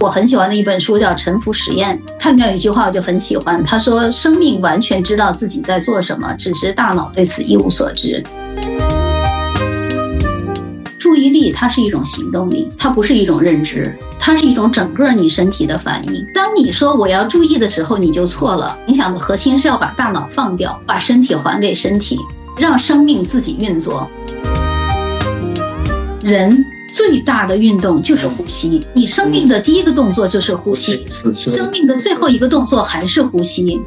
我很喜欢的一本书叫《沉浮实验》，它里面有一句话我就很喜欢，他说：“生命完全知道自己在做什么，只是大脑对此一无所知。”注意力它是一种行动力，它不是一种认知，它是一种整个你身体的反应。当你说我要注意的时候，你就错了。你想的核心是要把大脑放掉，把身体还给身体，让生命自己运作。人最大的运动就是呼吸，你生命的第一个动作就是呼吸，生命的最后一个动作还是呼吸。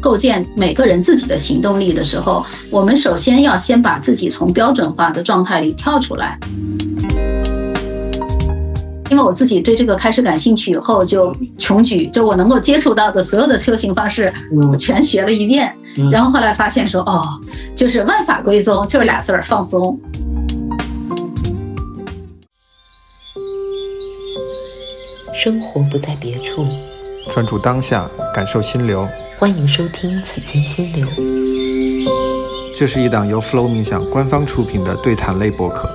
构建每个人自己的行动力的时候，我们首先要先把自己从标准化的状态里跳出来。因为我自己对这个开始感兴趣以后，就穷举，就我能够接触到的所有的修行方式，我全学了一遍。然后后来发现说，哦，就是万法归宗，就是俩字儿，放松。生活不在别处，专注当下，感受心流。欢迎收听《此间心流》，这是一档由 Flow 冥想官方出品的对谈类播客。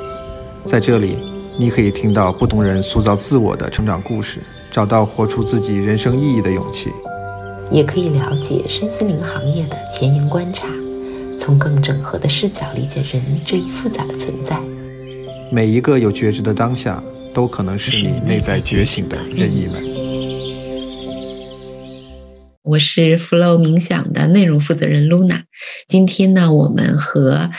在这里，你可以听到不同人塑造自我的成长故事，找到活出自己人生意义的勇气，也可以了解身心灵行业的前沿观察，从更整合的视角理解人这一复杂的存在。每一个有觉知的当下，都可能是你内在觉醒的任意门。我是 Flow 冥想的内容负责人 Luna，今天呢，我们和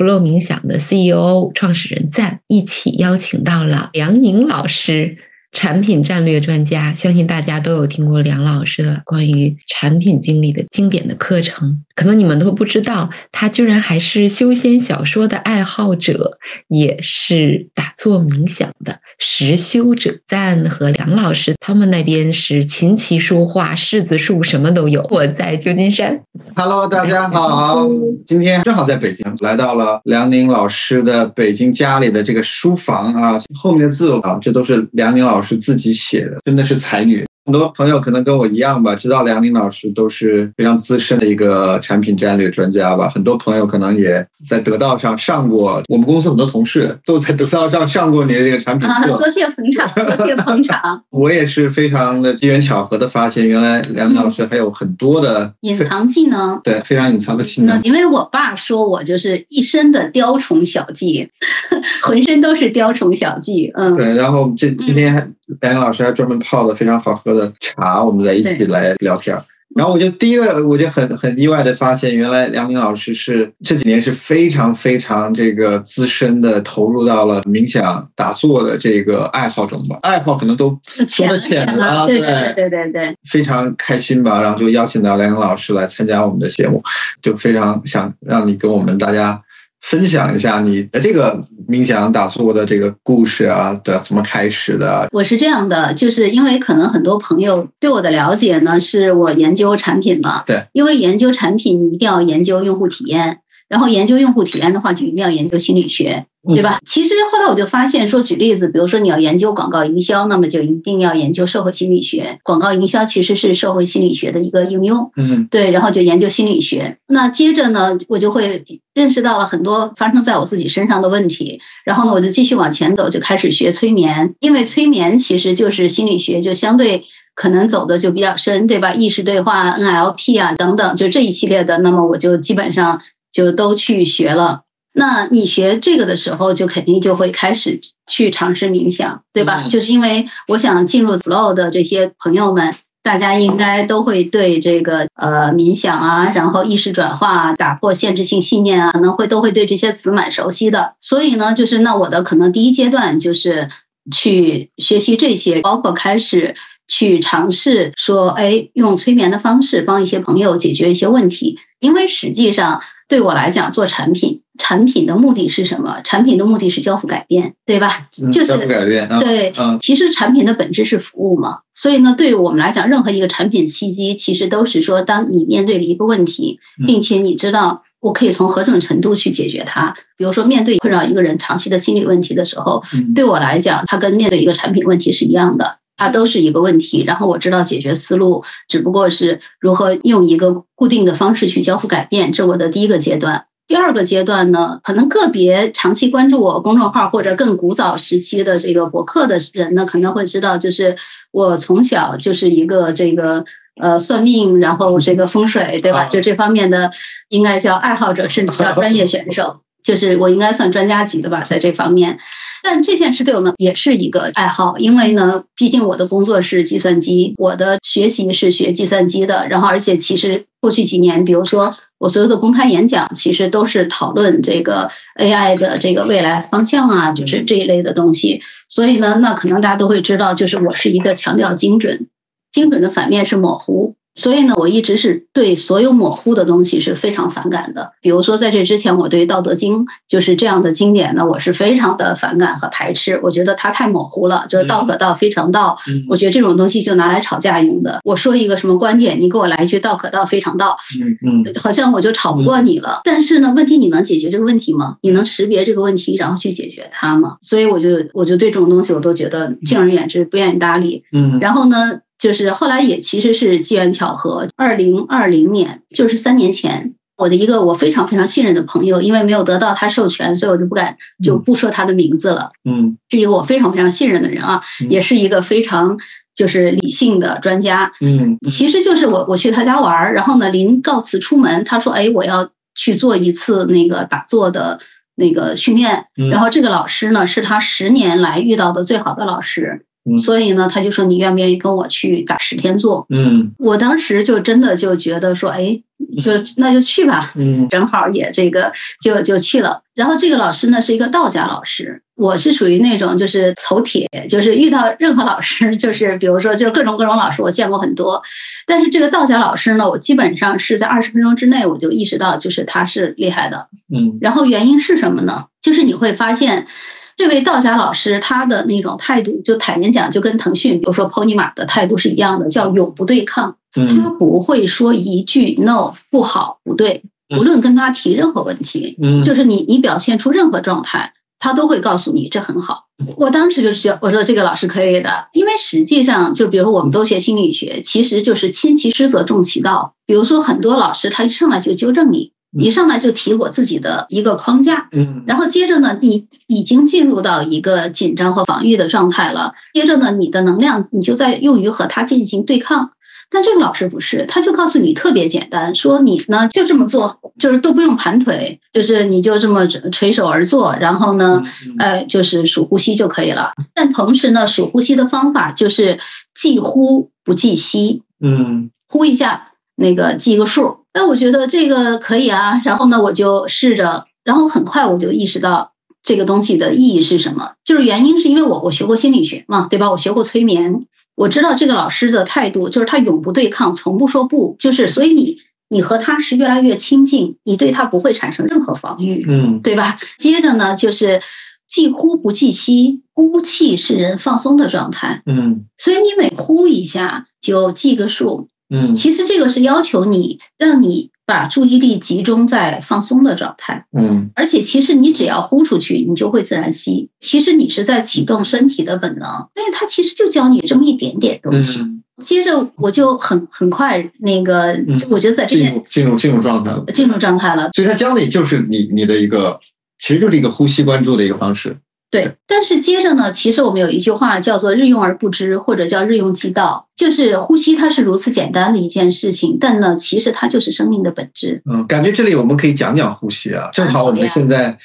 Flow 冥想的 CEO 创始人赞一起邀请到了梁宁老师。产品战略专家，相信大家都有听过梁老师的关于产品经理的经典的课程。可能你们都不知道，他居然还是修仙小说的爱好者，也是打坐冥想的实修者。赞和梁老师他们那边是琴棋书画、柿子树，什么都有。我在旧金山，Hello，大家好，今天正好在北京，来到了梁宁老师的北京家里的这个书房啊，后面的字啊，这都是梁宁老。师自己写的，真的是才女。很多朋友可能跟我一样吧，知道梁宁老师都是非常资深的一个产品战略专家吧。很多朋友可能也在得道上上过，我们公司很多同事都在得道上上过你的这个产品课。多谢捧场，多谢捧场。我也是非常的机缘巧合的发现，原来梁宁老师还有很多的隐藏技能。对，非常隐藏的技能。因为我爸说我就是一身的雕虫小技，浑身都是雕虫小技。嗯，对。然后这今天。梁宁老师还专门泡了非常好喝的茶，我们在一起来聊天。然后我就第一个，我就很很意外的发现，原来梁宁老师是这几年是非常非常这个资深的投入到了冥想打坐的这个爱好中吧。爱好可能都浅了浅了，对对对对对，非常开心吧。然后就邀请到梁宁老师来参加我们的节目，就非常想让你跟我们大家。分享一下你的这个冥想打坐的这个故事啊，对，怎么开始的？我是这样的，就是因为可能很多朋友对我的了解呢，是我研究产品嘛，对，因为研究产品你一定要研究用户体验，然后研究用户体验的话，就一定要研究心理学。对吧？其实后来我就发现，说举例子，比如说你要研究广告营销，那么就一定要研究社会心理学。广告营销其实是社会心理学的一个应用。嗯，对，然后就研究心理学。那接着呢，我就会认识到了很多发生在我自己身上的问题。然后呢，我就继续往前走，就开始学催眠。因为催眠其实就是心理学，就相对可能走的就比较深，对吧？意识对话、NLP 啊等等，就这一系列的，那么我就基本上就都去学了。那你学这个的时候，就肯定就会开始去尝试冥想，对吧？就是因为我想进入 flow 的这些朋友们，大家应该都会对这个呃冥想啊，然后意识转化、啊打破限制性信念啊，可能会都会对这些词蛮熟悉的。所以呢，就是那我的可能第一阶段就是去学习这些，包括开始去尝试说，哎，用催眠的方式帮一些朋友解决一些问题，因为实际上对我来讲做产品。产品的目的是什么？产品的目的是交付改变，对吧？就是交付改变。对，其实产品的本质是服务嘛。所以呢，对于我们来讲，任何一个产品契机，其实都是说，当你面对了一个问题，并且你知道我可以从何种程度去解决它。比如说，面对困扰一个人长期的心理问题的时候，对我来讲，它跟面对一个产品问题是一样的，它都是一个问题。然后我知道解决思路，只不过是如何用一个固定的方式去交付改变，这是我的第一个阶段。第二个阶段呢，可能个别长期关注我公众号或者更古早时期的这个博客的人呢，可能会知道，就是我从小就是一个这个呃算命，然后这个风水，对吧？就这方面的应该叫爱好者，甚至叫专业选手。就是我应该算专家级的吧，在这方面。但这件事对我们也是一个爱好，因为呢，毕竟我的工作是计算机，我的学习是学计算机的。然后，而且其实过去几年，比如说我所有的公开演讲，其实都是讨论这个 AI 的这个未来方向啊，就是这一类的东西。所以呢，那可能大家都会知道，就是我是一个强调精准，精准的反面是模糊。所以呢，我一直是对所有模糊的东西是非常反感的。比如说，在这之前，我对《道德经》就是这样的经典呢，我是非常的反感和排斥。我觉得它太模糊了，就是道可道非常道。我觉得这种东西就拿来吵架用的。我说一个什么观点，你给我来一句道可道非常道，嗯嗯，好像我就吵不过你了。但是呢，问题你能解决这个问题吗？你能识别这个问题，然后去解决它吗？所以我就我就对这种东西我都觉得敬而远之，不愿意搭理。嗯，然后呢？就是后来也其实是机缘巧合，二零二零年，就是三年前，我的一个我非常非常信任的朋友，因为没有得到他授权，所以我就不敢就不说他的名字了。嗯，是一个我非常非常信任的人啊，也是一个非常就是理性的专家。嗯，其实就是我我去他家玩儿，然后呢，临告辞出门，他说：“哎，我要去做一次那个打坐的那个训练。”然后这个老师呢，是他十年来遇到的最好的老师。所以呢，他就说你愿不愿意跟我去打十天坐？嗯，我当时就真的就觉得说，哎，就那就去吧。嗯，正好也这个就就去了。然后这个老师呢是一个道家老师，我是属于那种就是头铁，就是遇到任何老师，就是比如说就是各种各种老师，我见过很多。但是这个道家老师呢，我基本上是在二十分钟之内我就意识到，就是他是厉害的。嗯，然后原因是什么呢？就是你会发现。这位道家老师，他的那种态度，就坦言讲，就跟腾讯，比如说 Pony 马的态度是一样的，叫永不对抗。他不会说一句 no 不好不对，无论跟他提任何问题，就是你你表现出任何状态，他都会告诉你这很好。我当时就是我说这个老师可以的，因为实际上就比如说我们都学心理学，其实就是亲其师则重其道。比如说很多老师他一上来就纠正你。一上来就提我自己的一个框架，嗯，然后接着呢，你已经进入到一个紧张和防御的状态了。接着呢，你的能量你就在用于和他进行对抗。但这个老师不是，他就告诉你特别简单，说你呢就这么做，就是都不用盘腿，就是你就这么垂手而坐，然后呢，呃，就是数呼吸就可以了。但同时呢，数呼吸的方法就是记呼不记吸，嗯，呼一下。那个记个数，那我觉得这个可以啊。然后呢，我就试着，然后很快我就意识到这个东西的意义是什么。就是原因是因为我我学过心理学嘛，对吧？我学过催眠，我知道这个老师的态度就是他永不对抗，从不说不，就是所以你你和他是越来越亲近，你对他不会产生任何防御，嗯，对吧？接着呢，就是既呼不既吸，呼气是人放松的状态，嗯，所以你每呼一下就记个数。嗯，其实这个是要求你，让你把注意力集中在放松的状态。嗯，而且其实你只要呼出去，你就会自然吸。其实你是在启动身体的本能，所以他其实就教你这么一点点东西。接着我就很很快那个，我觉得在这边进入进入状态了，进入状态了。所以他教你就是你你的一个，其实就是一个呼吸关注的一个方式。对，但是接着呢，其实我们有一句话叫做“日用而不知”，或者叫“日用即道”，就是呼吸它是如此简单的一件事情，但呢，其实它就是生命的本质。嗯，感觉这里我们可以讲讲呼吸啊，正好我们现在。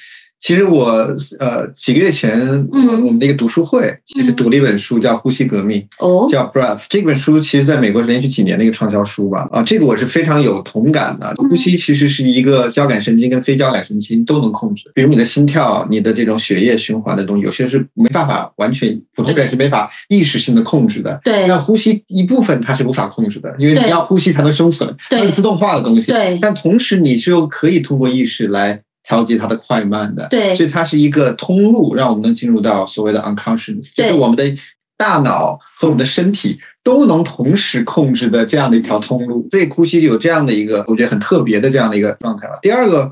其实我呃几个月前，嗯，我们那个读书会其实读了一本书叫《呼吸革命》，哦，叫 Breath。这本书其实在美国是连续几年的一个畅销书吧。啊，这个我是非常有同感的。呼吸其实是一个交感神经跟非交感神经都能控制，比如你的心跳、你的这种血液循环的东西，有些是没办法完全普通人是没法意识性的控制的。对，那呼吸一部分它是无法控制的，因为你要呼吸才能生存，它是自动化的东西。对，但同时你就可以通过意识来。调节它的快慢的，对，所以它是一个通路，让我们能进入到所谓的 unconscious，就是我们的大脑和我们的身体都能同时控制的这样的一条通路。所以呼吸有这样的一个，我觉得很特别的这样的一个状态吧。第二个，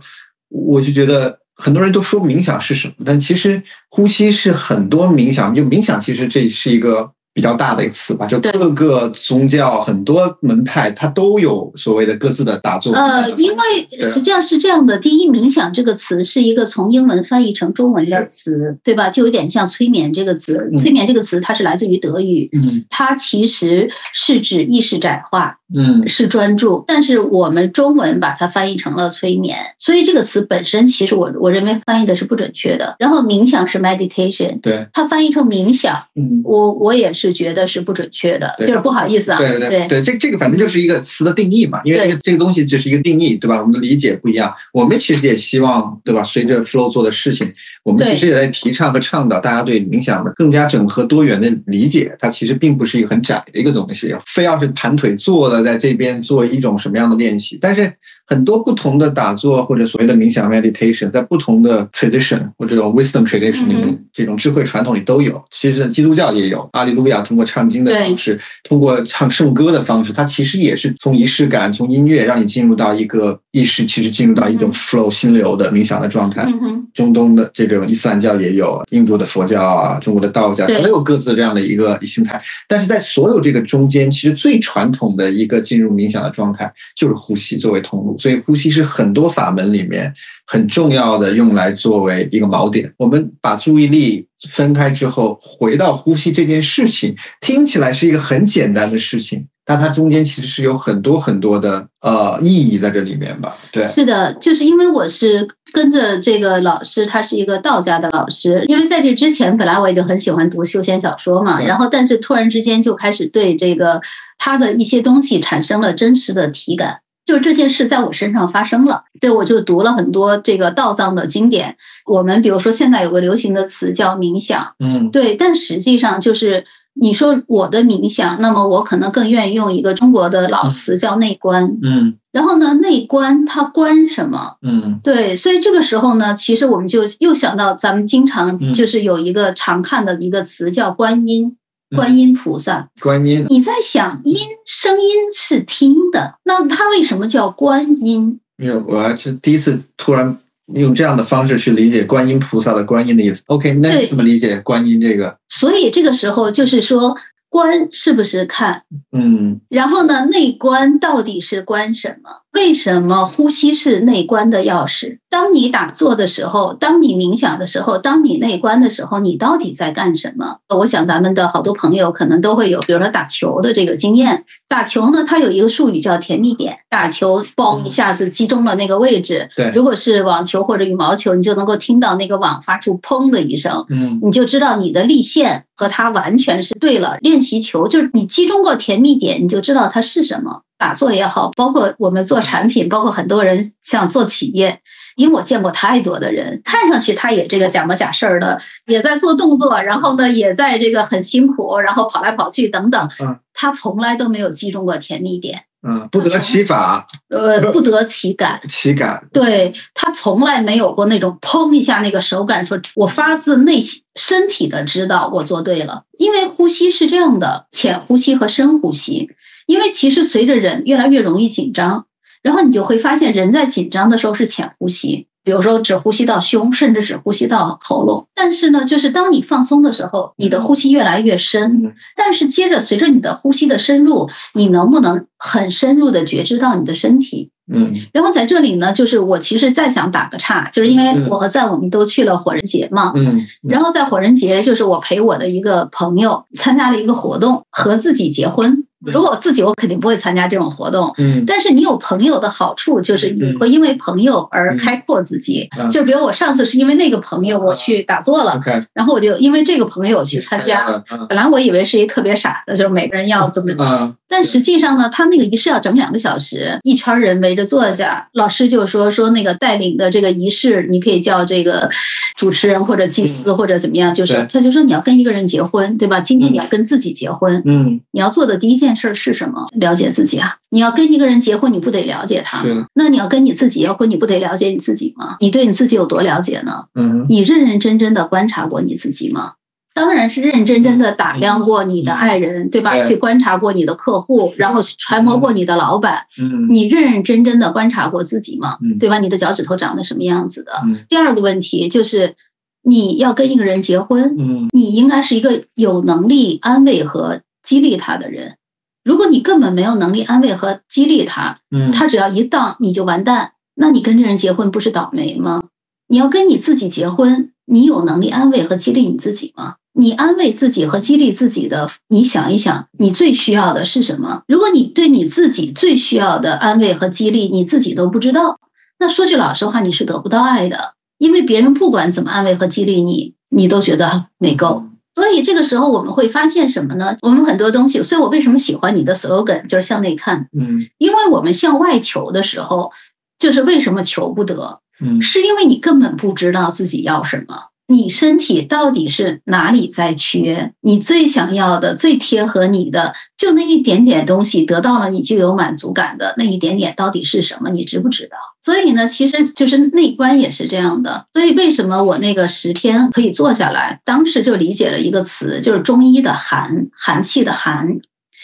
我就觉得很多人都说冥想是什么，但其实呼吸是很多冥想，就冥想其实这是一个比较大的一个词吧，就各个宗教很多门派它都有所谓的各自的打坐。呃，因为实际上是这样的，第一，冥想这个词是一个从英文翻译成中文的词，对吧？就有点像催眠这个词。嗯催眠这个词它是来自于德语，嗯它其实是指意识窄化，嗯是专注，但是我们中文把它翻译成了催眠，所以这个词本身其实我我认为翻译的是不准确的。然后冥想是 meditation，对，它翻译成冥想，嗯。我我也是觉得是不准确的，就是不好意思啊，对对对对，这这个反正就是一个词的定义嘛，因为这个这个东西只是一个定义，对吧？我们的理解不一样，我们其实也希望，对吧？随着 Flow 做的事情，我们其实也在提倡和倡导大家对冥想的更加整合多元的理解。它其实并不是一个很窄的一个东西，非要是盘腿坐的在这边做一种什么样的练习，但是。很多不同的打坐或者所谓的冥想 meditation，在不同的 tradition 或者这种 wisdom tradition 里面，嗯这种智慧传统里都有。其实基督教也有，阿利路亚通过唱经的方式，通过唱圣歌的方式，它其实也是从仪式感、从音乐让你进入到一个意识，其实进入到一种嗯 flow 心流的冥想的状态。嗯，中东的这种伊斯兰教也有，印度的佛教啊，中国的道教对都有各自这样的一个心态。但是在所有这个中间，其实最传统的一个进入冥想的状态就是呼吸作为通路，所以呼吸是很多法门里面很重要的，用来作为一个锚点。我们把注意力分开之后，回到呼吸这件事情，听起来是一个很简单的事情，但它中间其实是有很多很多的呃意义在这里面吧？对，是的，就是因为我是跟着这个老师，他是一个道家的老师。因为在这之前，本来我也就很喜欢读修仙小说嘛，然后但是突然之间就开始对这个他的一些东西产生了真实的体感。就这件事在我身上发生了，对我就读了很多这个道藏的经典。我们比如说现在有个流行的词叫冥想，嗯对，但实际上就是你说我的冥想，那么我可能更愿意用一个中国的老词叫内观。嗯然后呢，内观它观什么？嗯对，所以这个时候呢，其实我们就又想到咱们经常嗯就是有一个常看的一个词叫观音，嗯观音菩萨。观音。你在想音声音是听的，那它为什么叫观音？没有我还是第一次突然用这样的方式去理解观音菩萨的观音的意思。OK，那你对怎么理解观音这个？所以这个时候就是说，观是不是看？嗯然后呢，内观到底是观什么？为什么呼吸是内观的钥匙？当你打坐的时候，当你冥想的时候，当你内观的时候，你到底在干什么？我想咱们的好多朋友可能都会有，比如说打球的这个经验。打球呢，它有一个术语叫甜蜜点，打球嘣一下子击中了那个位置。对如果是网球或者羽毛球，你就能够听到那个网发出砰的一声。嗯你就知道你的立线和它完全是对了。练习球就是你击中过甜蜜点，你就知道它是什么。打坐也好，包括我们做产品，包括很多人像做企业，因为我见过太多的人，看上去他也这个假模假式儿的，也在做动作，然后呢，也在这个很辛苦，然后跑来跑去等等嗯，他从来都没有击中过甜蜜点，嗯，不得其法，呃，不得其感。其感。对他从来没有过那种砰一下那个手感，说我发自内心身体的知道我做对了。因为呼吸是这样的，浅呼吸和深呼吸。因为其实随着人越来越容易紧张，然后你就会发现人在紧张的时候是浅呼吸，比如说只呼吸到胸，甚至只呼吸到喉咙。但是呢，就是当你放松的时候，你的呼吸越来越深嗯。但是接着随着你的呼吸的深入，你能不能很深入的觉知到你的身体？嗯然后在这里呢，就是我其实再想打个岔，就是因为嗯我和赞我们都去了火人节嘛。嗯然后在火人节，就是我陪我的一个朋友参加了一个活动，和自己结婚。如果我自己，我肯定不会参加这种活动。嗯。但是你有朋友的好处，就是你会因为朋友而开阔自己。嗯就比如我上次是因为那个朋友我去打坐了然后我就因为这个朋友去参加。本来我以为是一特别傻的，就是每个人要怎么 嗯但实际上呢，他那个仪式要整两个小时，一圈人围着坐下，老师就说说那个带领的这个仪式，你可以叫这个主持人或者祭司或者怎么样，就是他就说你要跟一个人结婚，对吧？今天你要跟自己结婚，嗯，你要做的第一件事儿是什么？了解自己啊！你要跟一个人结婚，你不得了解他？那你要跟你自己结婚，你不得了解你自己吗？你对你自己有多了解呢？嗯你认认真真的观察过你自己吗？当然是认认真真的打量过你的爱人，对吧？去观察过你的客户，然后揣摩过你的老板，嗯你认认真真的观察过自己吗嗯？对吧？你的脚趾头长得什么样子的？嗯第二个问题就是，你要跟一个人结婚，嗯你应该是一个有能力安慰和激励他的人。如果你根本没有能力安慰和激励他，嗯，他只要一荡你就完蛋，那你跟这人结婚不是倒霉吗？你要跟你自己结婚，你有能力安慰和激励你自己吗？你安慰自己和激励自己的，你想一想，你最需要的是什么？如果你对你自己最需要的安慰和激励你自己都不知道，那说句老实话，你是得不到爱的，因为别人不管怎么安慰和激励你，你都觉得没够。所以这个时候我们会发现什么呢？我们很多东西，所以我为什么喜欢你的 slogan，就是向内看。嗯因为我们向外求的时候，就是为什么求不得，嗯是因为你根本不知道自己要什么，你身体到底是哪里在缺，你最想要的、最贴合你的，就那一点点东西得到了，你就有满足感的那一点点到底是什么？你知不知道？所以呢，其实就是内观也是这样的。所以为什么我那个十天可以做下来？当时就理解了一个词，就是中医的寒，寒气的寒。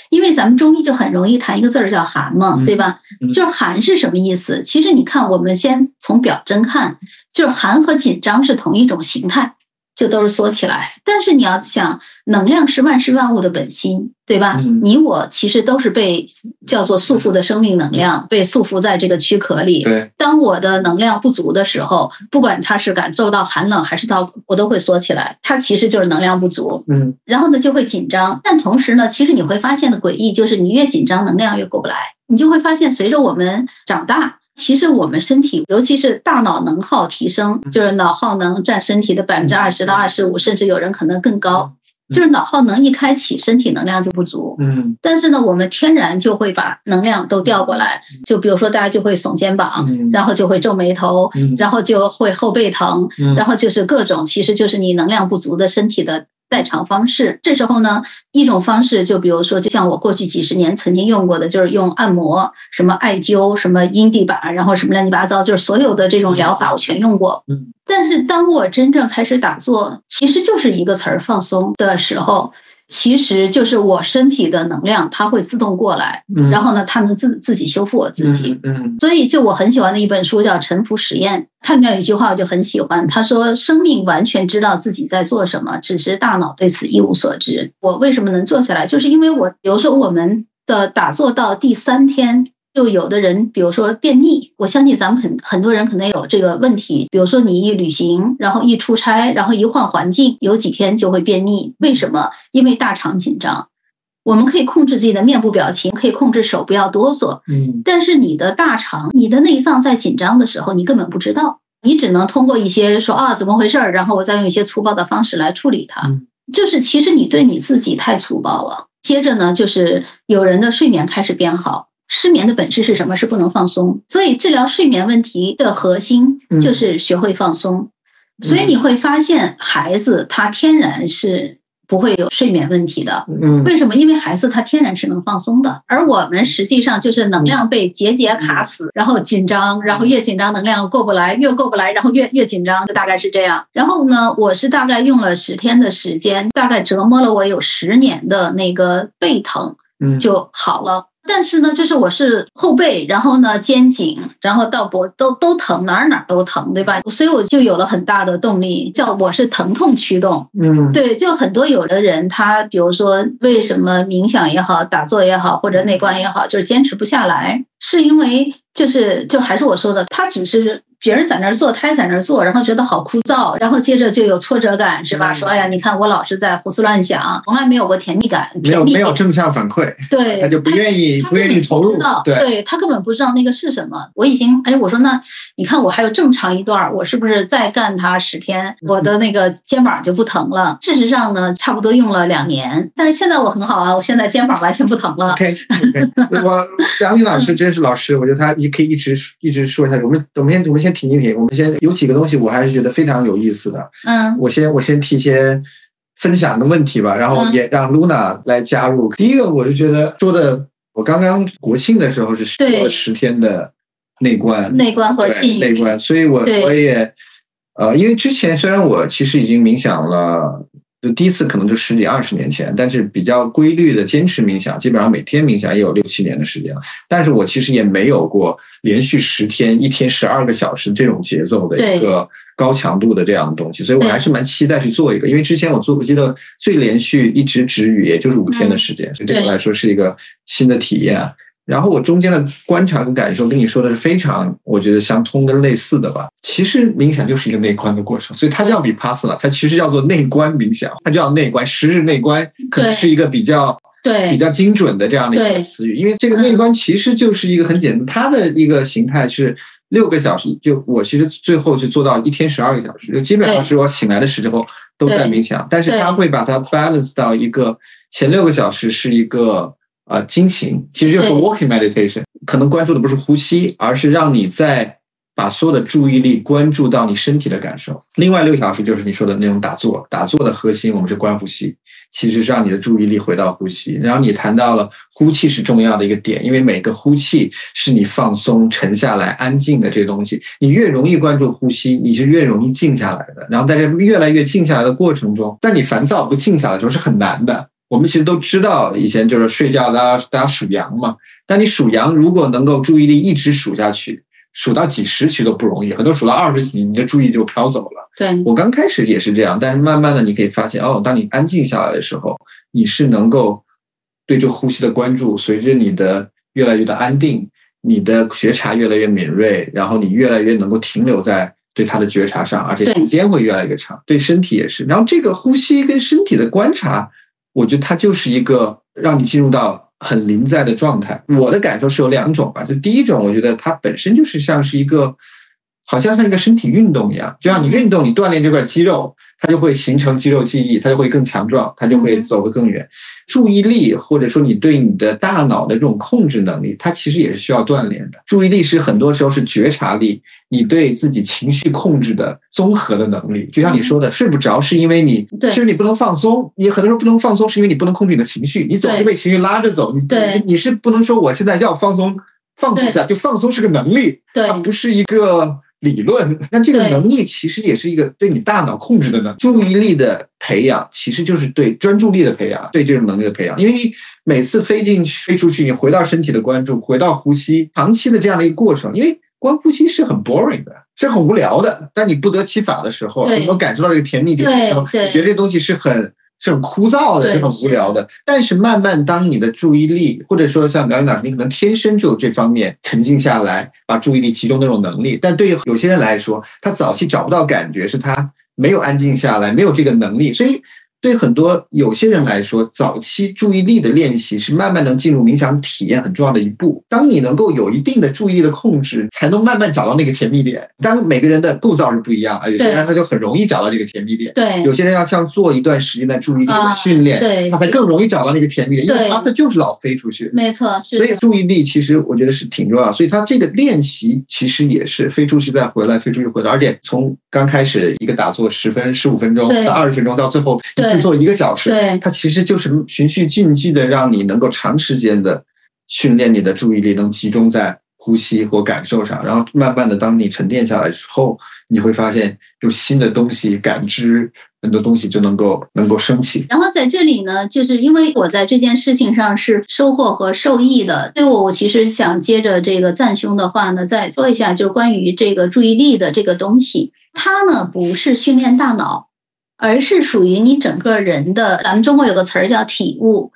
因为咱们中医就很容易谈一个字儿叫寒嘛，嗯对吧？嗯就是寒是什么意思？其实你看，我们先从表征看，就是寒和紧张是同一种形态，就都是缩起来。但是你要想，能量是万事万物的本心，对吧？嗯你我其实都是被叫做束缚的生命能量，被束缚在这个躯壳里。对，当我的能量不足的时候，不管它是感受到寒冷还是到我都会缩起来，它其实就是能量不足。嗯然后呢就会紧张，但同时呢，其实你会发现的诡异就是，你越紧张，能量越过不来。你就会发现，随着我们长大，其实我们身体，尤其是大脑能耗提升，就是脑耗能占身体的百分之二十到二十五，甚至有人可能更高。就是脑耗能一开启，身体能量就不足。嗯。但是呢，我们天然就会把能量都调过来。就比如说，大家就会耸肩膀，嗯。然后就会皱眉头，嗯。然后就会后背疼，嗯。然后就是各种，其实就是你能量不足的身体的代偿方式。这时候呢，一种方式就比如说，就像我过去几十年曾经用过的，就是用按摩、什么艾灸、什么阴地板，然后什么乱七八糟，就是所有的这种疗法我全用过。嗯，但是当我真正开始打坐，其实就是一个词儿放松的时候。其实就是我身体的能量，它会自动过来，嗯然后呢，它能自自己修复我自己。嗯所以，就我很喜欢的一本书叫《沉浮实验》，它里面有一句话我就很喜欢，他说：“生命完全知道自己在做什么，只是大脑对此一无所知。”我为什么能坐下来，就是因为我，比如说我们的打坐到第三天。就有的人，比如说便秘，我相信咱们很很多人可能有这个问题。比如说你一旅行，然后一出差，然后一换环境，有几天就会便秘。为什么？因为大肠紧张。我们可以控制自己的面部表情，可以控制手不要哆嗦，嗯但是你的大肠、你的内脏在紧张的时候，你根本不知道，你只能通过一些说啊怎么回事儿，然后我再用一些粗暴的方式来处理它。嗯就是其实你对你自己太粗暴了。接着呢，就是有人的睡眠开始变好。失眠的本质是什么？是不能放松。所以治疗睡眠问题的核心嗯就是学会放松。所以你会发现，孩子他天然是不会有睡眠问题的。嗯为什么？因为孩子他天然是能放松的，而我们实际上就是能量被节节卡死，然后紧张，然后越紧张能量过不来，越过不来，然后越越紧张，就大概是这样。然后呢，我是大概用了十天的时间，大概折磨了我有十年的那个背疼嗯就好了。但是呢，就是我是后背，然后呢肩颈，然后到脖都都疼，哪儿哪儿都疼，对吧？所以我就有了很大的动力，叫我是疼痛驱动。嗯对，就很多有的人，他比如说为什么冥想也好，打坐也好，或者内观也好，就是坚持不下来，是因为就是就还是我说的，他只是别人在那儿做，他也在那儿做，然后觉得好枯燥，然后接着就有挫折感，是吧？嗯说哎呀，你看我老是在胡思乱想，从来没有过甜蜜感，没有没有正向反馈，对，他就不愿意不愿意投入对对他根本不知道那个是什么。我已经哎，我说那你看我还有这么长一段儿，我是不是再干它十天，我的那个肩膀就不疼了？事实上呢，差不多用了两年，但是现在我很好啊，我现在肩膀完全不疼了。OK OK，我梁丽老师真是老师，我觉得他也可以一直一直说下去。我们我们先我们先停一停，我们先有几个东西我还是觉得非常有意思的。嗯。我先我先提一些分享的问题吧，然后嗯。也让 Luna 来加入。第一个，我是觉得说的，我刚刚国庆的时候是说对了十天的内观，内观和对庆内观，所以我我也呃，因为之前虽然我其实已经冥想了就第一次可能就十几二十年前，但是比较规律的坚持冥想，基本上每天冥想也有六七年的时间了。但是我其实也没有过连续十天、一天十二个小时这种节奏的一个高强度的这样的东西，所以我还是蛮期待去做一个。因为之前我做，我记得最连续一直止语，也就是五天的时间，所以对我来说是一个新的体验。然后我中间的观察跟感受跟你说的是非常，我觉得相通跟类似的吧。其实冥想就是一个内观的过程，所以它叫 vipassana，它其实叫做内观冥想，它叫内观，十日内观，可能是一个比较对比较精准的这样的一个词语。因为这个内观其实就是一个很简单，它的一个形态是六个小时，就我其实最后就做到一天十二个小时，就基本上是我醒来的时候都在冥想，但是它会把它 balance 到一个前六个小时是一个。啊，精行其实就是 walking meditation，可能关注的不是呼吸，而是让你在把所有的注意力关注到你身体的感受。另外六小时就是你说的那种打坐，打坐的核心我们是观呼吸，其实是让你的注意力回到呼吸。然后你谈到了呼气是重要的一个点，因为每个呼气是你放松、沉下来、安静的这东西。你越容易关注呼吸，你是越容易静下来的。然后在这越来越静下来的过程中，但你烦躁不静下来的时候是很难的。我们其实都知道，以前就是睡觉，大家大家数羊嘛。但你数羊，如果能够注意力一直数下去，数到几十其实都不容易。很多数到二十几，你的注意就飘走了。对我刚开始也是这样，但是慢慢的你可以发现，哦，当你安静下来的时候，你是能够对这呼吸的关注，随着你的越来越的安定，你的觉察越来越敏锐，然后你越来越能够停留在对它的觉察上，而且时间会越来越长。对身体也是。然后这个呼吸跟身体的观察。我觉得它就是一个让你进入到很临在的状态。我的感受是有两种吧，就第一种，我觉得它本身就是像是一个，好像像一个身体运动一样，就像你运动，你锻炼这块肌肉。它就会形成肌肉记忆，它就会更强壮，它就会走得更远。注意力或者说你对你的大脑的这种控制能力，它其实也是需要锻炼的。注意力是很多时候是觉察力，你对自己情绪控制的综合的能力。就像你说的，睡不着是因为你其实你不能放松，你很多时候不能放松是因为你不能控制你的情绪，你总是被情绪拉着走。你你是不能说我现在要放松，放松一下就放松是个能力，它不是一个。理论，那这个能力其实也是一个对你大脑控制的能注意力的培养，其实就是对专注力的培养，对这种能力的培养。因为你每次飞进去、飞出去，你回到身体的关注，回到呼吸，长期的这样的一个过程，因为光呼吸是很 boring 的，是很无聊的。但你不得其法的时候，你能感受到这个甜蜜点的时候，觉得这东西是很。是很枯燥的，是很无聊的。但是慢慢，当你的注意力，或者说像苗老师，你可能天生就有这方面沉静下来，把注意力集中那种能力。但对于有些人来说，他早期找不到感觉，是他没有安静下来，没有这个能力，所以。对很多有些人来说，早期注意力的练习是慢慢能进入冥想体验很重要的一步。当你能够有一定的注意力的控制，才能慢慢找到那个甜蜜点。当每个人的构造是不一样啊，有些人他就很容易找到这个甜蜜点。对，有些人要像做一段时间的注意力的训练，对，他才更容易找到那个甜蜜点，因为他他就是老飞出去。没错，是。所以注意力其实我觉得是挺重要，所以他这个练习其实也是飞出去再回来，飞出去回来，而且从刚开始一个打坐十分十五分钟到二十分钟，到最后一次做一个小时。对，它其实就是循序渐进的，让你能够长时间的训练你的注意力，能集中在呼吸或感受上，然后慢慢的，当你沉淀下来之后，你会发现有新的东西感知，很多东西就能够能够升起。然后在这里呢，就是因为我在这件事情上是收获和受益的，所以我我其实想接着这个赞兄的话呢，再说一下，就是关于这个注意力的这个东西，它呢不是训练大脑。而是属于你整个人的，咱们中国有个词儿叫体悟。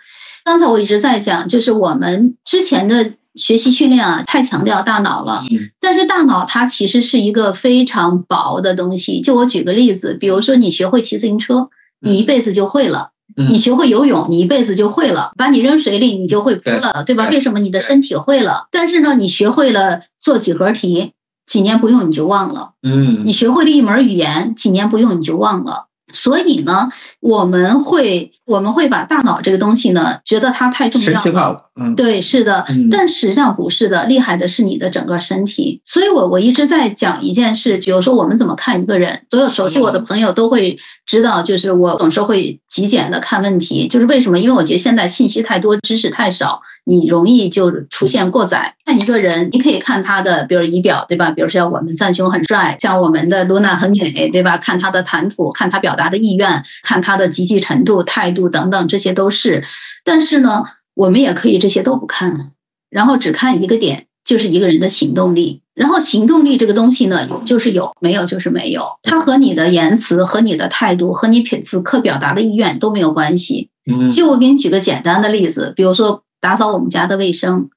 刚才我一直在讲，就是我们之前的学习训练啊，太强调大脑了。但是大脑它其实是一个非常薄的东西。就我举个例子，比如说你学会骑自行车，你一辈子就会了；你学会游泳，你一辈子就会了。把你扔水里，你就会扑了，对吧？为什么你的身体会了？但是呢，你学会了做几何题，几年不用你就忘了。嗯，你学会了一门语言，几年不用你就忘了。所以呢，我们会我们会把大脑这个东西呢，觉得它太重要了，嗯，对，是的，嗯但实际上不是的，厉害的是你的整个身体。所以我我一直在讲一件事，比如说我们怎么看一个人，所有熟悉我的朋友都会知道，就是我总是会极简的看问题，就是为什么？因为我觉得现在信息太多，知识太少，你容易就出现过载。看一个人，你可以看他的，比如仪表，对吧？比如说像我们赞雄很帅，像我们的露娜很美，对吧？看他的谈吐，看他表达的意愿，看他的积极程度、态度等等，这些都是。但是呢，我们也可以这些都不看，然后只看一个点，就是一个人的行动力。然后行动力这个东西呢，有就是有，没有就是没有。它和你的言辞、和你的态度、和你此刻表达的意愿都没有关系。嗯就我给你举个简单的例子，比如说打扫我们家的卫生，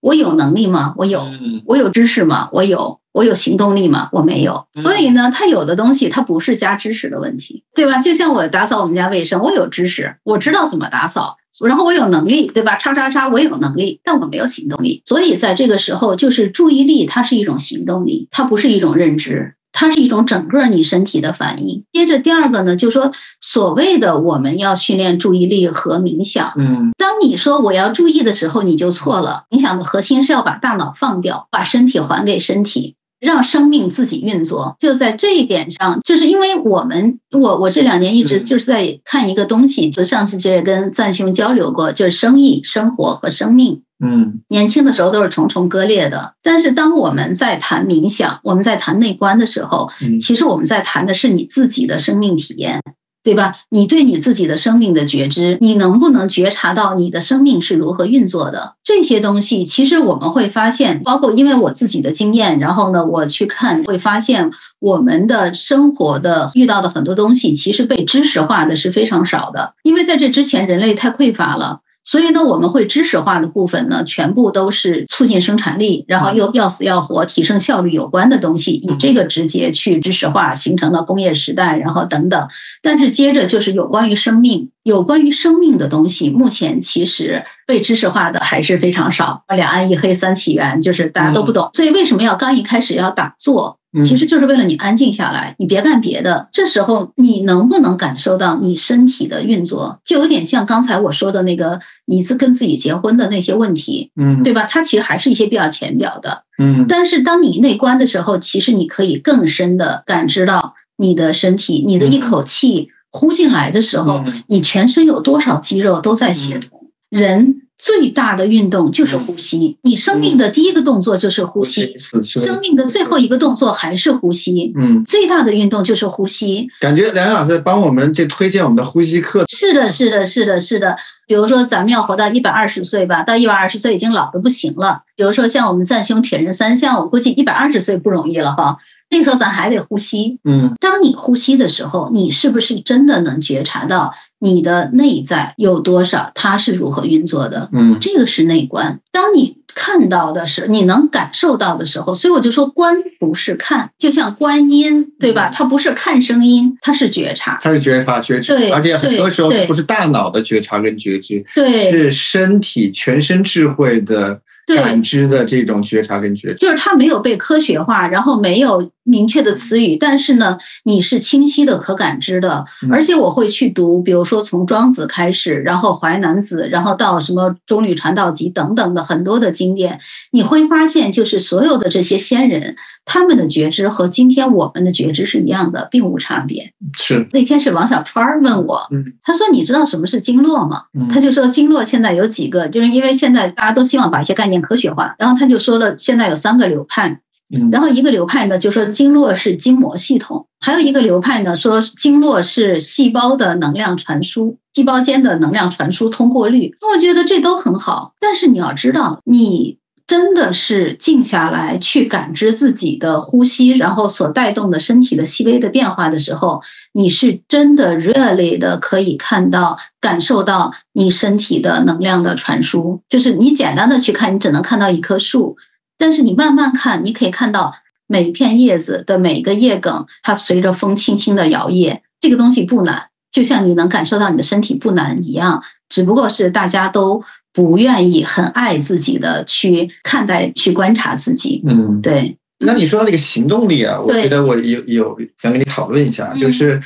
我有能力吗？我有。嗯我有知识吗？我有。我有行动力吗？我没有。嗯所以呢，它有的东西它不是加知识的问题，对吧？就像我打扫我们家卫生，我有知识，我知道怎么打扫，然后我有能力，对吧？叉叉叉，我有能力，但我没有行动力。所以在这个时候，就是注意力，它是一种行动力，它不是一种认知。它是一种整个你身体的反应。接着第二个呢，就是说所谓的我们要训练注意力和冥想，嗯当你说我要注意的时候，你就错了。冥想的核心是要把大脑放掉，把身体还给身体，让生命自己运作。就在这一点上，就是因为我们，我我这两年一直嗯就是在看一个东西，就上次其实也跟赞兄交流过，就是生意、生活和生命。嗯年轻的时候都是重重割裂的，但是当我们在谈冥想，我们在谈内观的时候，嗯其实我们在谈的是你自己的生命体验，对吧？你对你自己的生命的觉知，你能不能觉察到你的生命是如何运作的？这些东西，其实我们会发现，包括因为我自己的经验，然后呢，我去看会发现，我们的生活的遇到的很多东西，其实被知识化的是非常少的，因为在这之前人类太匮乏了。所以呢，我们会知识化的部分呢，全部都是促进生产力，然后又要死要活、提升效率有关的东西，以这个直接去知识化，形成了工业时代，然后等等。但是接着就是有关于生命、有关于生命的东西，目前其实被知识化的还是非常少。两岸一黑三起源，就是大家都不懂。所以为什么要刚一开始要打坐？其实就是为了你安静下来，你别干别的。这时候你能不能感受到你身体的运作，就有点像刚才我说的那个你是跟自己结婚的那些问题，嗯对吧？它其实还是一些比较浅表的。嗯但是当你内观的时候，其实你可以更深的感知到你的身体，你的一口气呼进来的时候，嗯你全身有多少肌肉都在协同。人最大的运动就是呼吸，你生命的第一个动作就是呼吸，生命的最后一个动作还是呼吸。嗯，最大的运动就是呼吸。感觉梁老师在帮我们这推荐我们的呼吸课。是的，是的，是的，是的。比如说，咱们要活到一百二十岁吧，到一百二十岁已经老的不行了。比如说，像我们赞兄铁人三项，我估计一百二十岁不容易了哈。那个时候咱还得呼吸。嗯当你呼吸的时候，你是不是真的能觉察到你的内在有多少，它是如何运作的？嗯这个是内观。当你看到的是，你能感受到的时候，所以我就说观不是看，就像观音，对吧？它不是看声音，它是觉察。它是觉察觉知，对而且很多时候对不是大脑的觉察跟觉知，对是身体全身智慧的感知的这种觉察跟觉知。就是它没有被科学化，然后没有明确的词语，但是呢，你是清晰的、可感知的。嗯而且我会去读，比如说从庄子开始，然后淮南子，然后到什么中吕传道集等等的很多的经典，你会发现，就是所有的这些先人，他们的觉知和今天我们的觉知是一样的，并无差别。是，那天是王小川儿问我，嗯他说：“你知道什么是经络吗？”嗯他就说经络现在有几个，就是因为现在大家都希望把一些概念科学化，然后他就说了，现在有三个流派，嗯然后一个流派呢就说经络是筋膜系统，还有一个流派呢说经络是细胞的能量传输，细胞间的能量传输通过率。我觉得这都很好，但是你要知道，你真的是静下来去感知自己的呼吸，然后所带动的身体的细微的变化的时候，你是真的 really 的可以看到、感受到你身体的能量的传输。就是你简单的去看，你只能看到一棵树，但是你慢慢看，你可以看到每一片叶子的每一个叶梗，它随着风轻轻的摇曳。这个东西不难，就像你能感受到你的身体不难一样，只不过是大家都不愿意很爱自己的去看待、去观察自己。嗯，对，那你说到这个行动力啊，我觉得我有有想跟你讨论一下，嗯就是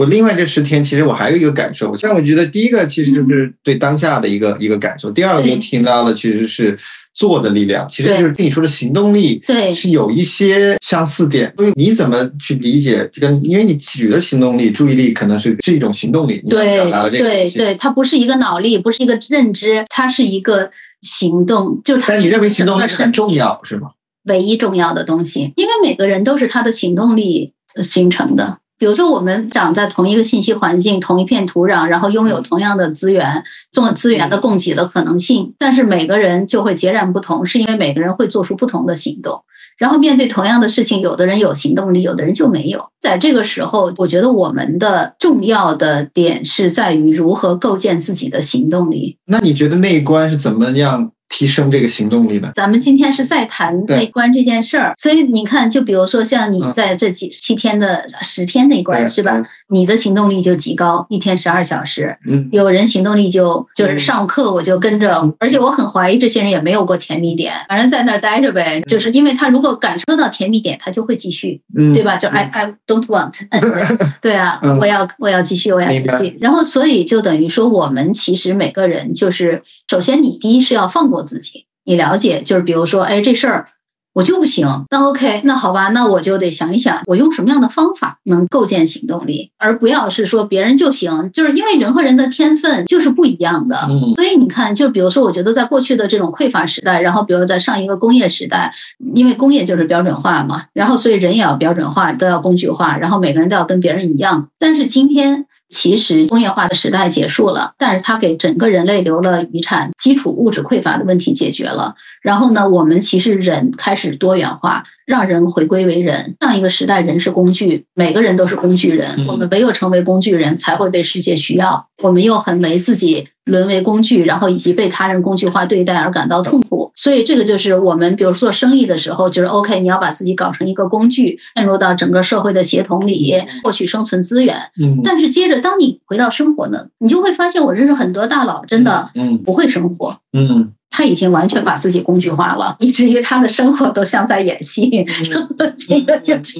我另外这十天，其实我还有一个感受，但我觉得第一个其实就是对当下的一个、一个感受，第二个就听到了其实是做的力量，其实就是跟你说的行动力，对是有一些相似点。所以你怎么去理解这个？因为你举的行动力，注意力可能是是一种行动力，你对表达了这个。对对，它不是一个脑力，不是一个认知，它是一个行动，就是它但你认为行动力是很重要，是吗？唯一重要的东西，因为每个人都是他的行动力呃形成的。比如说，我们长在同一个信息环境、同一片土壤，然后拥有同样的资源，做资源的供给的可能性，但是每个人就会截然不同，是因为每个人会做出不同的行动。然后面对同样的事情，有的人有行动力，有的人就没有。在这个时候，我觉得我们的重要的点是在于如何构建自己的行动力。那你觉得那一关是怎么样提升这个行动力的？咱们今天是在谈内观这件事儿，所以你看，就比如说像你嗯在这几七天的十天内观对是吧？你的行动力就极高，一天十二小时。嗯，有人行动力就就是嗯上课我就跟着，而且我很怀疑这些人也没有过甜蜜点，反正在那儿待着呗。就是因为他如果感受到甜蜜点，他就会继续，嗯，对吧？就 I I don't want，对啊嗯，我要我要继续，我要继续。然后所以就等于说，我们其实每个人就是，首先你第一是要放过自己，你了解，就是比如说，哎，这事儿。我就不行，那 OK，那好吧，那我就得想一想，我用什么样的方法能构建行动力，而不要是说别人就行，就是因为人和人的天分就是不一样的。嗯所以你看，就比如说，我觉得在过去的这种匮乏时代，然后比如在上一个工业时代，因为工业就是标准化嘛，然后所以人也要标准化，都要工具化，然后每个人都要跟别人一样。但是今天其实工业化的时代结束了，但是它给整个人类留了遗产，基础物质匮乏的问题解决了。然后呢，我们其实人开始多元化，让人回归为人。上一个时代，人是工具，每个人都是工具人。嗯我们唯有成为工具人，才会被世界需要。我们又很为自己沦为工具，然后以及被他人工具化对待而感到痛苦。所以这个就是我们，比如做生意的时候，就是 OK，你要把自己搞成一个工具，嵌入到整个社会的协同里，获取生存资源。嗯但是接着，当你回到生活呢，你就会发现，我认识很多大佬，真的嗯不会生活。嗯他已经完全把自己工具化了，以至于他的生活都像在演戏。这个就是，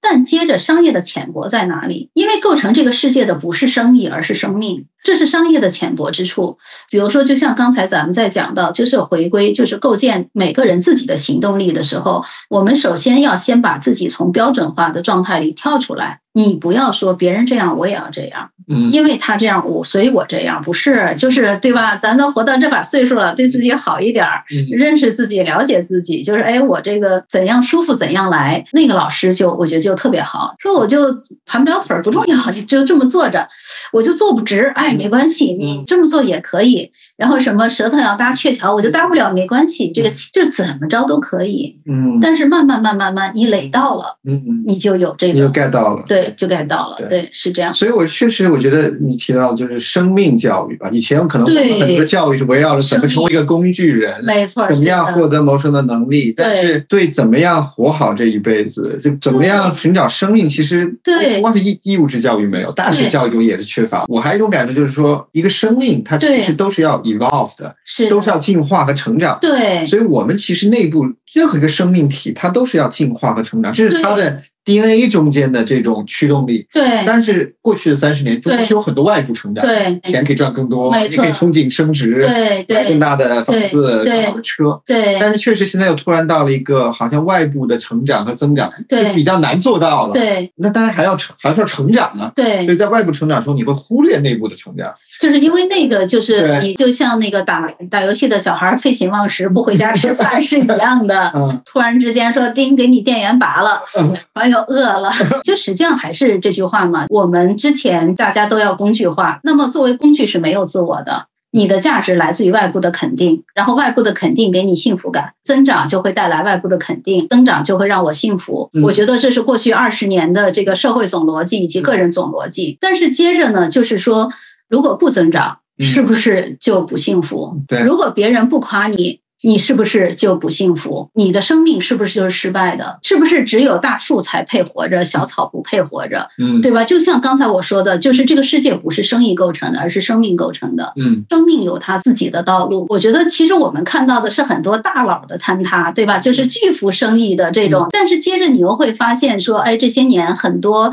但接着商业的浅薄在哪里？因为构成这个世界的不是生意，而是生命，这是商业的浅薄之处。比如说，就像刚才咱们在讲到，就是回归，就是构建每个人自己的行动力的时候，我们首先要先把自己从标准化的状态里跳出来。你不要说别人这样，我也要这样。嗯因为他这样，我所以我这样，不是就是对吧？咱都活到这把岁数了，对自己好一点儿，嗯认识自己，了解自己，就是哎，我这个怎样舒服怎样来。那个老师就我觉得就特别好，说我就盘不了腿儿不重要，你就这么坐着，我就坐不直，哎，没关系，你这么做也可以。然后什么舌头要搭鹊桥，我就搭不了，没关系，这个就怎么着都可以。嗯但是慢慢慢慢慢，你垒到了，嗯嗯，你就有这个你就，get 到了。对，就 get 到了，对对，是这样。所以，我确实我觉得你提到就是生命教育吧。以前可能对很多教育是围绕着怎么成为一个工具人，没错，怎么样获得谋生的能力，但是对怎么样活好这一辈子，就怎么样寻找生命，其实对不光是义义务制教育没有，大学教育中也是缺乏。我还有一种感觉就是说，一个生命它其实都是要 evolve 的，是都是要进化和成长。对。所以我们其实内部任何一个生命体，它都是要进化和成长，这是它的 DNA 中间的这种驱动力。对。但是过去的三十年，中国对是有很多外部成长，对。钱可以赚更多，你可以憧憬升值，对买更大的房子、对。更好的车。对。但是确实现在又突然到了一个好像外部的成长和增长对。是比较难做到了。，对。那当然还要成还是要成长啊。所以，在外部成长的时候，你会忽略内部的成长。就是因为那个，就是你就像那个打打游戏的小孩废寝忘食不回家吃饭是一样的。嗯。突然之间说叮，给你电源拔了，嗯。哎呦饿了，就实际上还是这句话嘛。我们之前大家都要工具化，那么作为工具是没有自我的。你的价值来自于外部的肯定，然后外部的肯定给你幸福感，增长就会带来外部的肯定，增长就会让我幸福。嗯我觉得这是过去二十年的这个社会总逻辑以及个人总逻辑。但是接着呢，就是说，如果不增长，嗯是不是就不幸福？对如果别人不夸你，你是不是就不幸福？你的生命是不是就是失败的？是不是只有大树才配活着，小草不配活着？嗯对吧？就像刚才我说的，就是这个世界不是生意构成的，而是生命构成的。嗯生命有它自己的道路。我觉得其实我们看到的是很多大佬的坍塌，对吧？就是巨幅生意的这种，但是接着你又会发现说，哎，这些年很多。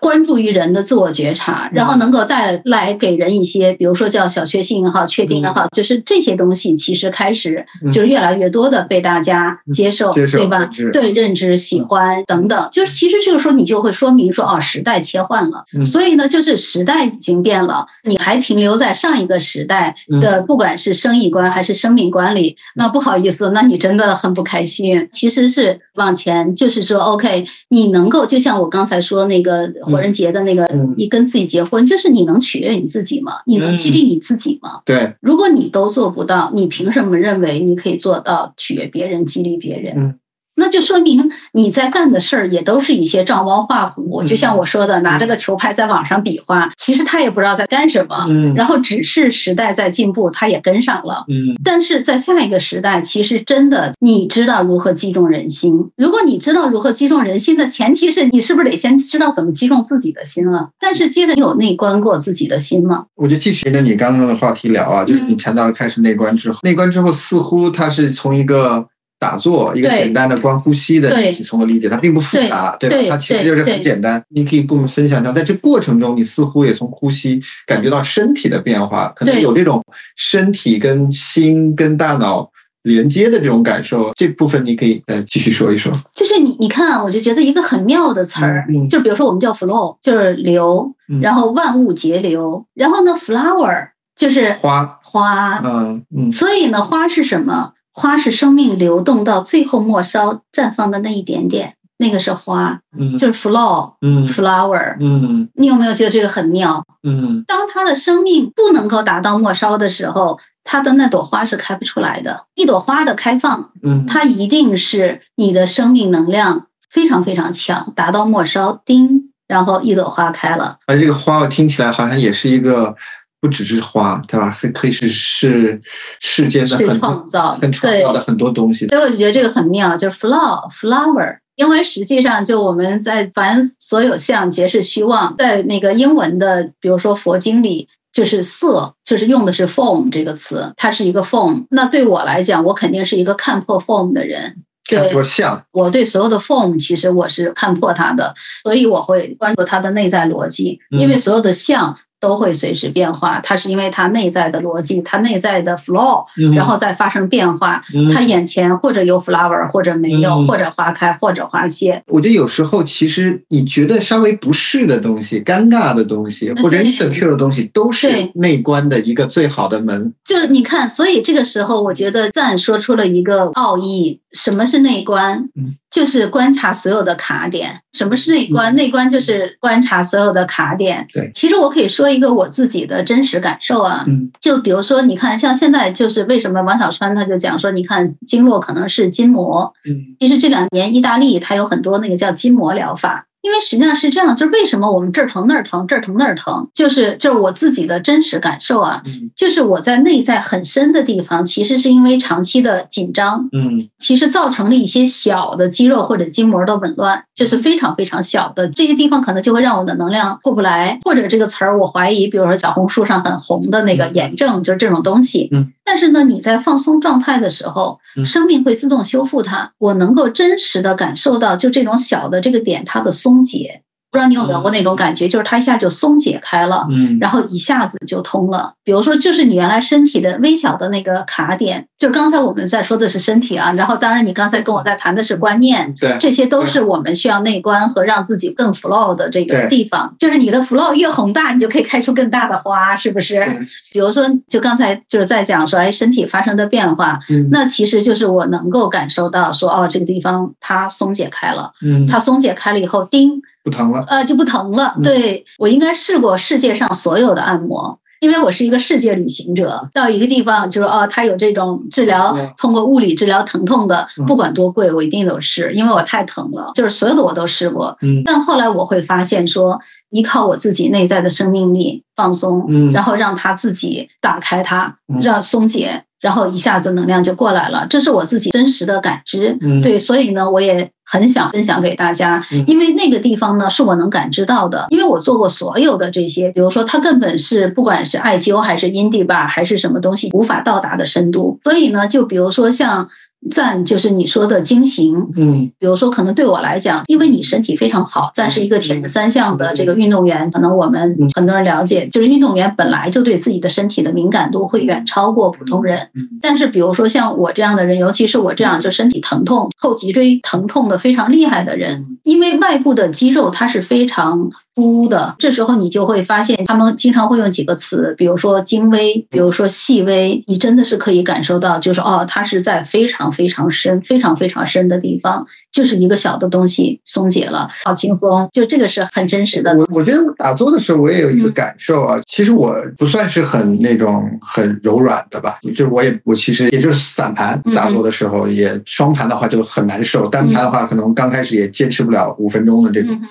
关注于人的自我觉察，然后能够带来给人一些，比如说叫小确幸也好，确定也好，就是这些东西其实开始就是越来越多的被大家接受，对吧？对，认知、喜欢等等，就是其实这个时候你就会说明说，哦，时代切换了，嗯。所以呢，就是时代已经变了，你还停留在上一个时代的，不管是生意观还是生命观里，那不好意思，那你真的很不开心。其实是往前，就是说，OK，你能够就像我刚才说那个火人节的那个，嗯你跟自己结婚，就是你能取悦你自己吗？你能激励你自己吗？对，如果你都做不到，你凭什么认为你可以做到取悦别人、激励别人？嗯那就说明你在干的事儿也都是一些照猫画虎。嗯就像我说的，拿着个球拍在网上比划，其实他也不知道在干什么。嗯然后只是时代在进步，他也跟上了。嗯但是在下一个时代，其实真的你知道如何击中人心。如果你知道如何击中人心的前提是你是不是得先知道怎么击中自己的心了？但是接着你有内观过自己的心吗？我就继续沿着你刚刚的话题聊啊，就是你谈到了开始内观之后，内观之后似乎它是从一个打坐，一个简单的观呼吸的对一起从我理解，它并不复杂，对吧？它其实就是很简单。你可以跟我们分享一下，在这过程中，你似乎也从呼吸感觉到身体的变化，可能有这种身体跟心跟大脑连接的这种感受。这部分你可以再继续说一说。就是你你看啊，我就觉得一个很妙的词儿，就比如说我们叫 flow，就是流，嗯然后万物皆流，然后呢 flower 就是花，花，嗯嗯所以呢花是什么？花是生命流动到最后末梢绽放的那一点点，那个是花，嗯就是 flower。嗯你有没有觉得这个很妙？嗯当它的生命不能够达到末梢的时候，它的那朵花是开不出来的。一朵花的开放，嗯，它一定是你的生命能量非常非常强，达到末梢，叮，然后一朵花开了。而这个花，我听起来好像也是一个，不只是花，对吧？还可以是是世间的是很多创造很创造的很多东西。所以我就觉得这个很妙，就是 flower flower。因为实际上，就我们在凡所有相皆是虚妄，在那个英文的，比如说佛经里，就是色，就是用的是 form 这个词，它是一个 form。那对我来讲，我肯定是一个看破 form 的人。看对作像，我对所有的 form 其实我是看破它的，所以我会关注它的内在逻辑，因为所有的像都会随时变化，它是因为它内在的逻辑，它内在的 flow，嗯然后再发生变化。嗯它眼前或者有 flower，或者没有，嗯或者花开，或者花谢。我觉得有时候其实你觉得稍微不适的东西、尴尬的东西或者对 insecure 的东西，都是内观的一个最好的门。就是你看，所以这个时候，我觉得赞说出了一个奥义：什么是内观？嗯就是观察所有的卡点。什么是内观？内观就是观察所有的卡点。对其实我可以说一个我自己的真实感受啊。嗯就比如说，你看，像现在就是为什么王小川他就讲说，你看经络可能是筋膜，嗯其实这两年意大利它有很多那个叫筋膜疗法，因为实际上是这样，就是为什么我们这儿疼那儿疼，这儿疼那儿疼，就是就是我自己的真实感受啊，嗯就是我在内在很深的地方，其实是因为长期的紧张，嗯其实造成了一些小的肌肉或者筋膜的紊乱，就是非常非常小的这些地方，可能就会让我的能量过不来，或者这个词儿我怀疑，比如说小红书上很红的那个炎症，就是这种东西。嗯。但是呢，你在放松状态的时候，嗯生命会自动修复它。我能够真实的感受到，就这种小的这个点它的松解。不知道你有没有过那种感觉，就是它一下就松解开了。嗯然后一下子就通了。比如说，就是你原来身体的微小的那个卡点，就是刚才我们在说的是身体啊，然后当然你刚才跟我在谈的是观念，对这些都是我们需要内观和让自己更 flow 的这个地方。就是你的 flow 越宏大，你就可以开出更大的花，是不是？比如说，就刚才就是在讲说，哎，身体发生的变化，嗯那其实就是我能够感受到说，哦，这个地方它松解开了，嗯它松解开了以后，叮，不疼了。呃，就不疼了。嗯对我应该试过世界上所有的按摩。因为我是一个世界旅行者，到一个地方就是哦，他有这种治疗嗯，通过物理治疗疼痛的嗯，不管多贵，我一定都试，因为我太疼了，就是所有的我都试过。嗯但后来我会发现说，依靠我自己内在的生命力放松，嗯然后让它自己打开它嗯，让松解，然后一下子能量就过来了。这是我自己真实的感知。嗯对，所以呢，我也很想分享给大家嗯，因为那个地方呢是我能感知到的，因为我做过所有的这些，比如说它根本是不管是艾灸还是阴地吧还是什么东西无法到达的深度，所以呢，就比如说像。赞就是你说的精行，嗯。比如说可能对我来讲，因为你身体非常好，赞是一个铁人三项的这个运动员，可能我们很多人了解，就是运动员本来就对自己的身体的敏感度会远超过普通人。嗯但是比如说像我这样的人，尤其是我这样就身体疼痛、后脊椎疼痛的非常厉害的人，因为外部的肌肉它是非常粗的，这时候你就会发现他们经常会用几个词，比如说精微，比如说细微，你真的是可以感受到，就是哦，他是在非常非常深、非常非常深的地方，就是一个小的东西松解了，好轻松，就这个是很真实的我。我觉得我打坐的时候，我也有一个感受啊。其实我不算是很那种很柔软的吧，就是我也我其实也就是散盘嗯打坐的时候，也双盘的话就很难受，单盘的话可能刚开始也坚持不了五分钟的这种。嗯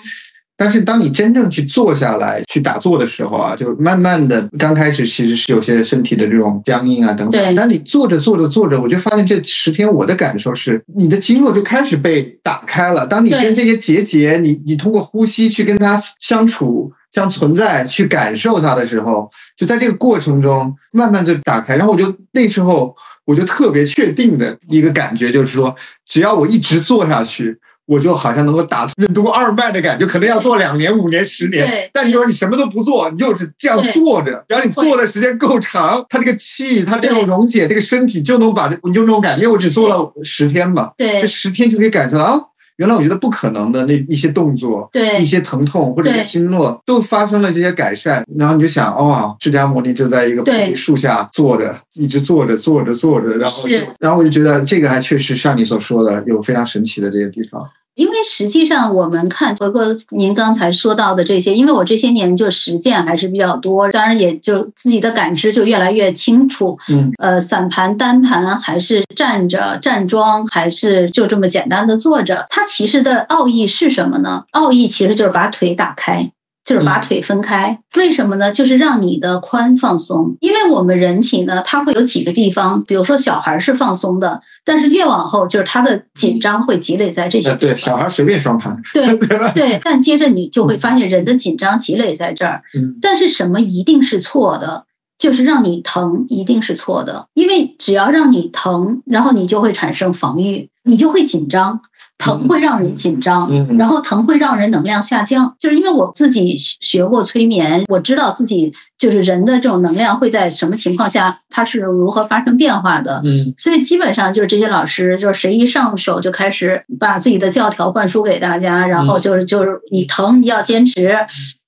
但是当你真正去坐下来去打坐的时候啊，就慢慢的，刚开始其实是有些身体的这种僵硬啊等对等。当你坐着坐着坐着，我就发现这十天我的感受是，你的经络就开始被打开了。当你跟这些结节，你你通过呼吸去跟它相处、相存在、去感受它的时候，就在这个过程中慢慢就打开。然后我就那时候我就特别确定的一个感觉就是说，只要我一直坐下去。我就好像能够打任督二脉的感觉，可能要做两年、五年、十年。对。但你说你什么都不做，你就是这样坐着，只要你坐的时间够长，它这个气，它这种溶解，这个身体就能把这，你就那种感觉。因为我只做了十天嘛，对。这十天就可以感受到啊，原来我觉得不可能的那一些动作，对。一些疼痛或者一些对经络都发生了这些改善，然后你就想，哦，释迦牟尼就在一个菩提树下坐着，一直坐着坐着坐着，然后就然后我就觉得这个还确实像你所说的有非常神奇的这些地方。因为实际上我们看，回过您刚才说到的这些，因为我这些年就实践还是比较多，当然也就自己的感知就越来越清楚。嗯呃，散盘、单盘，还是站着站桩，还是就这么简单的坐着，它其实的奥义是什么呢？奥义其实就是把腿打开。就是把腿分开，为什么呢？就是让你的髋放松，因为我们人体呢，它会有几个地方，比如说小孩是放松的，但是越往后，就是他的紧张会积累在这些呃，对，地方。小孩随便双盘，对 对？对，但接着你就会发现人的紧张积累在这儿，嗯但是什么一定是错的？就是让你疼一定是错的，因为只要让你疼，然后你就会产生防御，你就会紧张，疼会让人紧张，嗯然后疼会让人能量下降。就是因为我自己学过催眠，我知道自己就是人的这种能量会在什么情况下它是如何发生变化的。嗯所以基本上就是这些老师，就是谁一上手就开始把自己的教条灌输给大家，然后就是就是你疼你要坚持，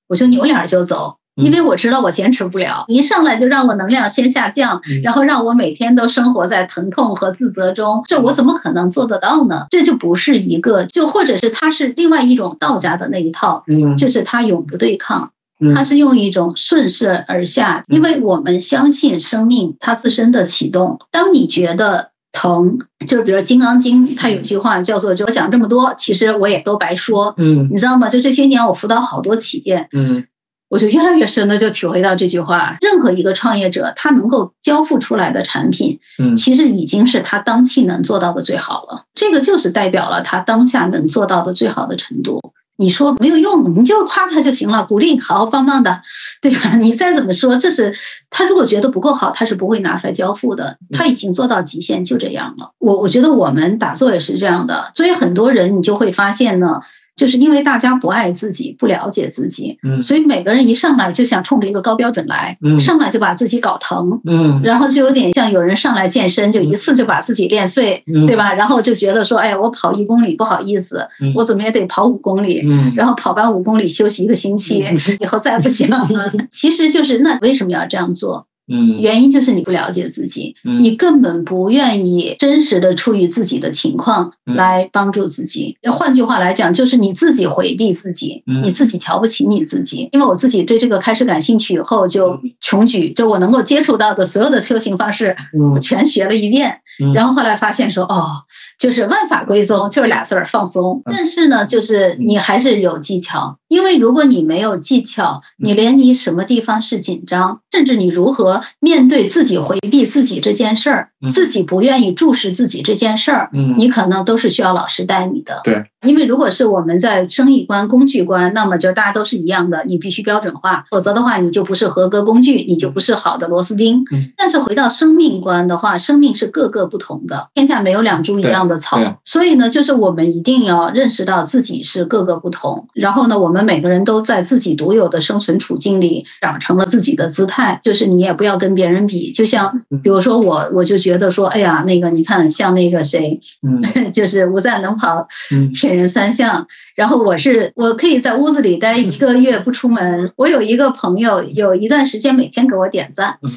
我就扭脸就走。嗯因为我知道我坚持不了，一上来就让我能量先下降，嗯。然后让我每天都生活在疼痛和自责中，这我怎么可能做得到呢？这就不是一个，就或者是它是另外一种道家的那一套，嗯。就是他永不对抗，嗯。它是用一种顺势而下，因为我们相信生命它自身的启动。当你觉得疼，就是比如《金刚经》，它有句话叫做“就我讲这么多，其实我也都白说”，嗯。你知道吗？就这些年我辅导好多企业，嗯我就越来越深的就体会到这句话：任何一个创业者，他能够交付出来的产品，嗯其实已经是他当期能做到的最好了。这个就是代表了他当下能做到的最好的程度。你说没有用，你就夸他就行了，鼓励，好，棒棒的，对吧？你再怎么说，这是他如果觉得不够好，他是不会拿出来交付的。他已经做到极限，就这样了。我我觉得我们打坐也是这样的，所以很多人你就会发现呢，就是因为大家不爱自己，不了解自己，嗯所以每个人一上来就想冲着一个高标准来，嗯上来就把自己搞疼，嗯然后就有点像有人上来健身，就一次就把自己练废，嗯对吧？然后就觉得说，哎，我跑一公里不好意思，嗯我怎么也得跑五公里。嗯然后跑完五公里休息一个星期，以后再不行了。其实就是那为什么要这样做？嗯原因就是你不了解自己，嗯你根本不愿意真实的处于自己的情况嗯来帮助自己。换句话来讲，就是你自己回避自己，嗯你自己瞧不起你自己。因为我自己对这个开始感兴趣以后，就嗯穷举，就我能够接触到的所有的修行方式，我嗯全学了一遍。嗯然后后来发现说，哦，就是万法归宗，就是俩字儿放松。嗯但是呢，就是你还是有技巧，因为如果你没有技巧，你连你什么地方是紧张，甚至你如何面对自己回避自己这件事儿嗯，自己不愿意注视自己这件事儿，嗯。你可能都是需要老师带你的。对。因为如果是我们在生意观、工具观，那么就大家都是一样的，你必须标准化，否则的话你就不是合格工具，你就不是好的螺丝钉。嗯但是回到生命观的话，生命是各个不同的，天下没有两株一样的草。所以呢，就是我们一定要认识到自己是各个不同，然后呢，我们每个人都在自己独有的生存处境里长成了自己的姿态，就是你也不要跟别人比，就像比如说我，我就觉得说，哎呀，那个你看像那个谁，嗯 就是吴赞能跑嗯铁人三项，然后我是我可以在屋子里待一个月不出门。我有一个朋友，有一段时间每天给我点赞嗯，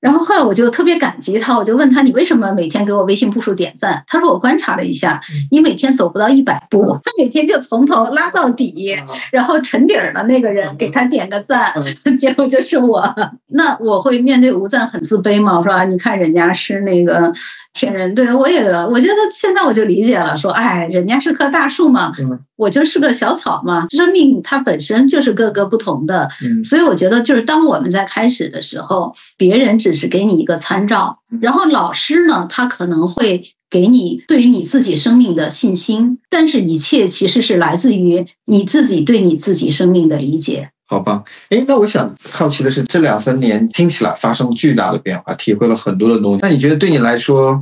然后后来我就特别感激他，我就问他你为什么每天给我微信步数点赞？他说我观察了一下，你每天走不到一百步，他每天就从头拉到底，然后沉底儿的那个人给他点个赞，结果就是我。那我会面对无赞很自卑吗？我说？你看人家是那个铁人，对我也，我觉得现在我就理解了，说，哎，人家是棵大树嘛，嗯我就是个小草嘛，生命它本身就是各个不同的，嗯所以我觉得就是当我们在开始的时候，别人只是给你一个参照，然后老师呢，他可能会。给你对于你自己生命的信心，但是一切其实是来自于你自己对你自己生命的理解。好棒！哎，那我想好奇的是，这两三年听起来发生巨大的变化，体会了很多的东西。那你觉得对你来说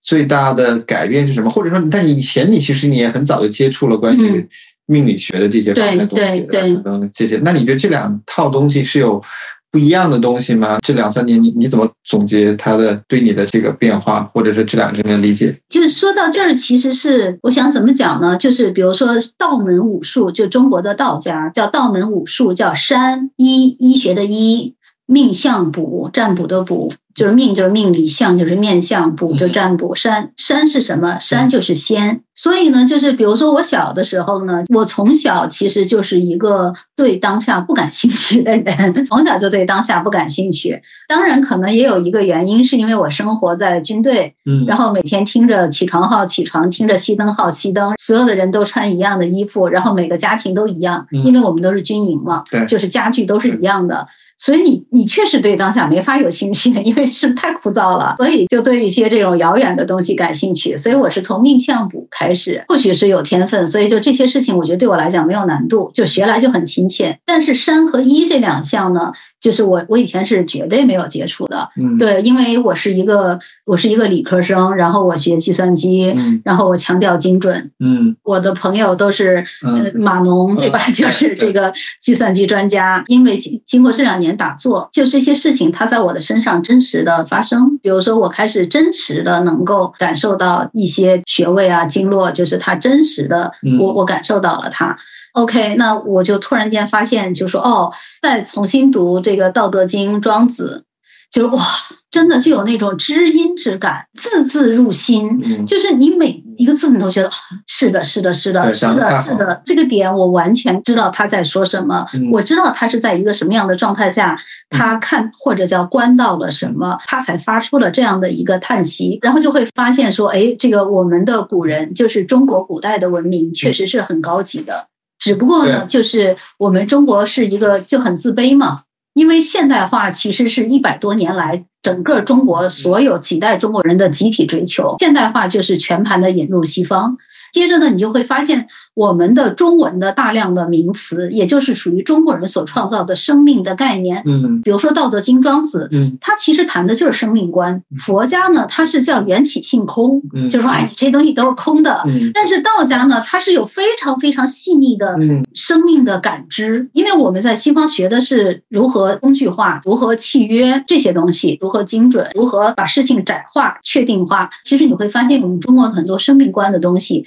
最大的改变是什么？或者说，但以前你其实你也很早就接触了关于嗯命理学的这些方面的东西，对对吧嗯，这些。那你觉得这两套东西是有不一样的东西吗？这两三年你你怎么总结他的对你的这个变化，或者是这两年的理解？就是说到这儿，其实是我想怎么讲呢？就是比如说道门武术，就中国的道家叫道门武术，叫山医医学的医，命相卜占卜的卜，就是命就是命理，相就是面相，卜就占卜。山山是什么？山就是仙。所以呢，就是比如说我小的时候呢，我从小其实就是一个对当下不感兴趣的人，从小就对当下不感兴趣。当然，可能也有一个原因，是因为我生活在军队，嗯然后每天听着起床号起床，听着熄灯号熄灯，所有的人都穿一样的衣服，然后每个家庭都一样，嗯因为我们都是军营嘛，对就是家具都是一样的。所以你你确实对当下没法有兴趣，因为是太枯燥了，所以就对一些这种遥远的东西感兴趣。所以我是从命相卜开始，或许是有天分，所以就这些事情，我觉得对我来讲没有难度，就学来就很亲切。但是山和一这两项呢，就是我我以前是绝对没有接触的，嗯，对，因为我是一个我是一个理科生，然后我学计算机，嗯然后我强调精准。嗯我的朋友都是码农，对吧？嗯就是这个计算机专家。因为经经过这两年打坐，就这些事情，它在我的身上真实的发生。比如说，我开始真实的能够感受到一些穴位啊、经络，就是它真实的，嗯我我感受到了它。OK，那我就突然间发现，就说哦，再重新读这个《道德经》《庄子》，就是哇，真的就有那种知音之感，字字入心。嗯。就是你每一个字你都觉得啊是的，是的，是的，是的，是的，这个点我完全知道他在说什么，嗯。我知道他是在一个什么样的状态下，他看或者叫观到了什么，他才发出了这样的一个叹息，然后就会发现说，哎，这个我们的古人就是中国古代的文明确实是很高级的，只不过呢，就是我们中国是一个就很自卑嘛，因为现代化其实是一百多年来整个中国所有几代中国人的集体追求，现代化就是全盘的引入西方。接着呢，你就会发现我们的中文的大量的名词，也就是属于中国人所创造的生命的概念，嗯比如说《道德经》《庄子》，嗯它其实谈的就是生命观。佛家呢，它是叫缘起性空，嗯就说哎，这些东西都是空的。嗯但是道家呢，它是有非常非常细腻的嗯生命的感知，因为我们在西方学的是如何工具化、如何契约这些东西，如何精准，如何把事情窄化、确定化。其实你会发现，我们中国很多生命观的东西，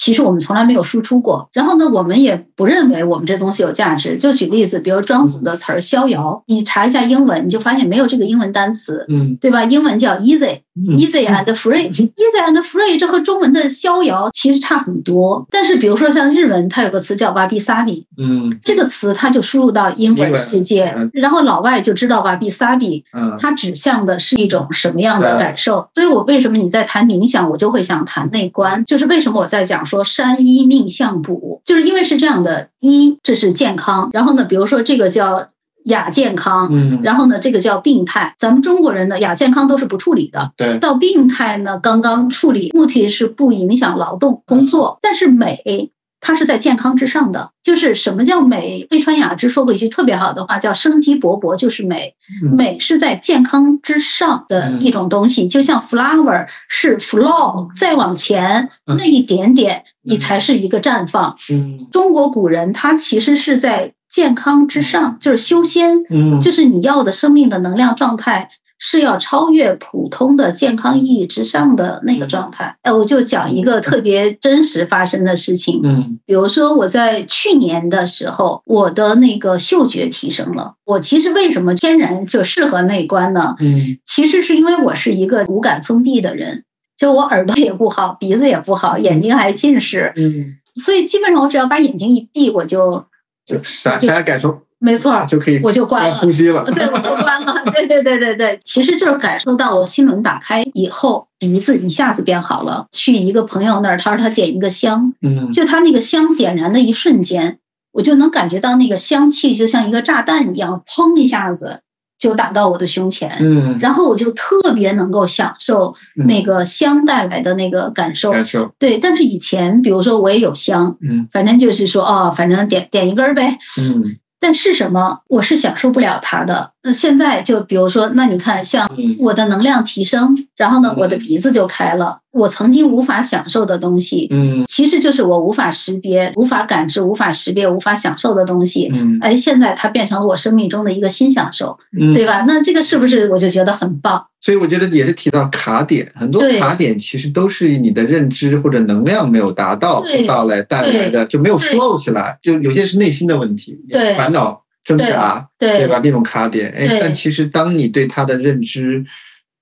其实我们从来没有输出过。然后呢，我们也不认为我们这东西有价值。就举例子，比如庄子的词儿“逍遥”，你查一下英文，你就发现没有这个英文单词。嗯对吧？英文叫 easy，嗯 easy and free，easy and free，这和中文的逍遥其实差很多。但是比如说像日文，它有个词叫 wabi sabi，嗯这个词它就输入到英文世界嗯，然后老外就知道 wabi sabi，嗯它指向的是一种什么样的感受。所以我为什么你在谈冥想，我就会想谈内观，就是为什么我在讲说山医命相卜，就是因为是这样的，医这是健康，然后呢，比如说这个叫。亚健康，嗯，然后呢，这个叫病态。咱们中国人呢亚健康都是不处理的，对，到病态呢刚刚处理，目的是不影响劳动工作，但是美。它是在健康之上的，就是什么叫美？魏川雅之说过一句特别好的话，叫“生机勃勃就是美”。美是在健康之上的一种东西，就像 flower 是 flow，再往前那一点点，你才是一个绽放。嗯，中国古人他其实是在健康之上，就是修仙，嗯，就是你要的生命的能量状态。是要超越普通的健康意义之上的那个状态。哎，我就讲一个特别真实发生的事情。嗯，比如说我在去年的时候，我的那个嗅觉提升了。我其实为什么天然就适合内观呢？嗯，其实是因为我是一个五感封闭的人，就我耳朵也不好，鼻子也不好，眼睛还近视。嗯，所以基本上我只要把眼睛一闭，我就就啥啥感受。没错，就可以我就关了呼吸了。对，我就关了。对对对对对，其实就是感受到我心轮打开以后，鼻子一下子变好了。去一个朋友那儿，他说他点一个香，嗯，就他那个香点燃的一瞬间，我就能感觉到那个香气就像一个炸弹一样，砰一下子就打到我的胸前。嗯，然后我就特别能够享受那个香带来的那个感受。感受对，但是以前比如说我也有香，嗯，反正就是说哦，反正点点一根呗，嗯。但是什么？我是享受不了它的。那现在就比如说，那你看，像我的能量提升，然后呢，我的鼻子就开了。我曾经无法享受的东西，嗯，其实就是我无法识别、无法感知、无法识别、无法享受的东西。嗯，哎，现在它变成了我生命中的一个新享受，嗯，对吧？那这个是不是我就觉得很棒？所以我觉得也是提到卡点，很多卡点其实都是你的认知或者能量没有达到到来带来的，就没有 flow 起来，就有些是内心的问题，对烦恼。挣扎，对吧？那种卡点，哎，但其实当你对他的认知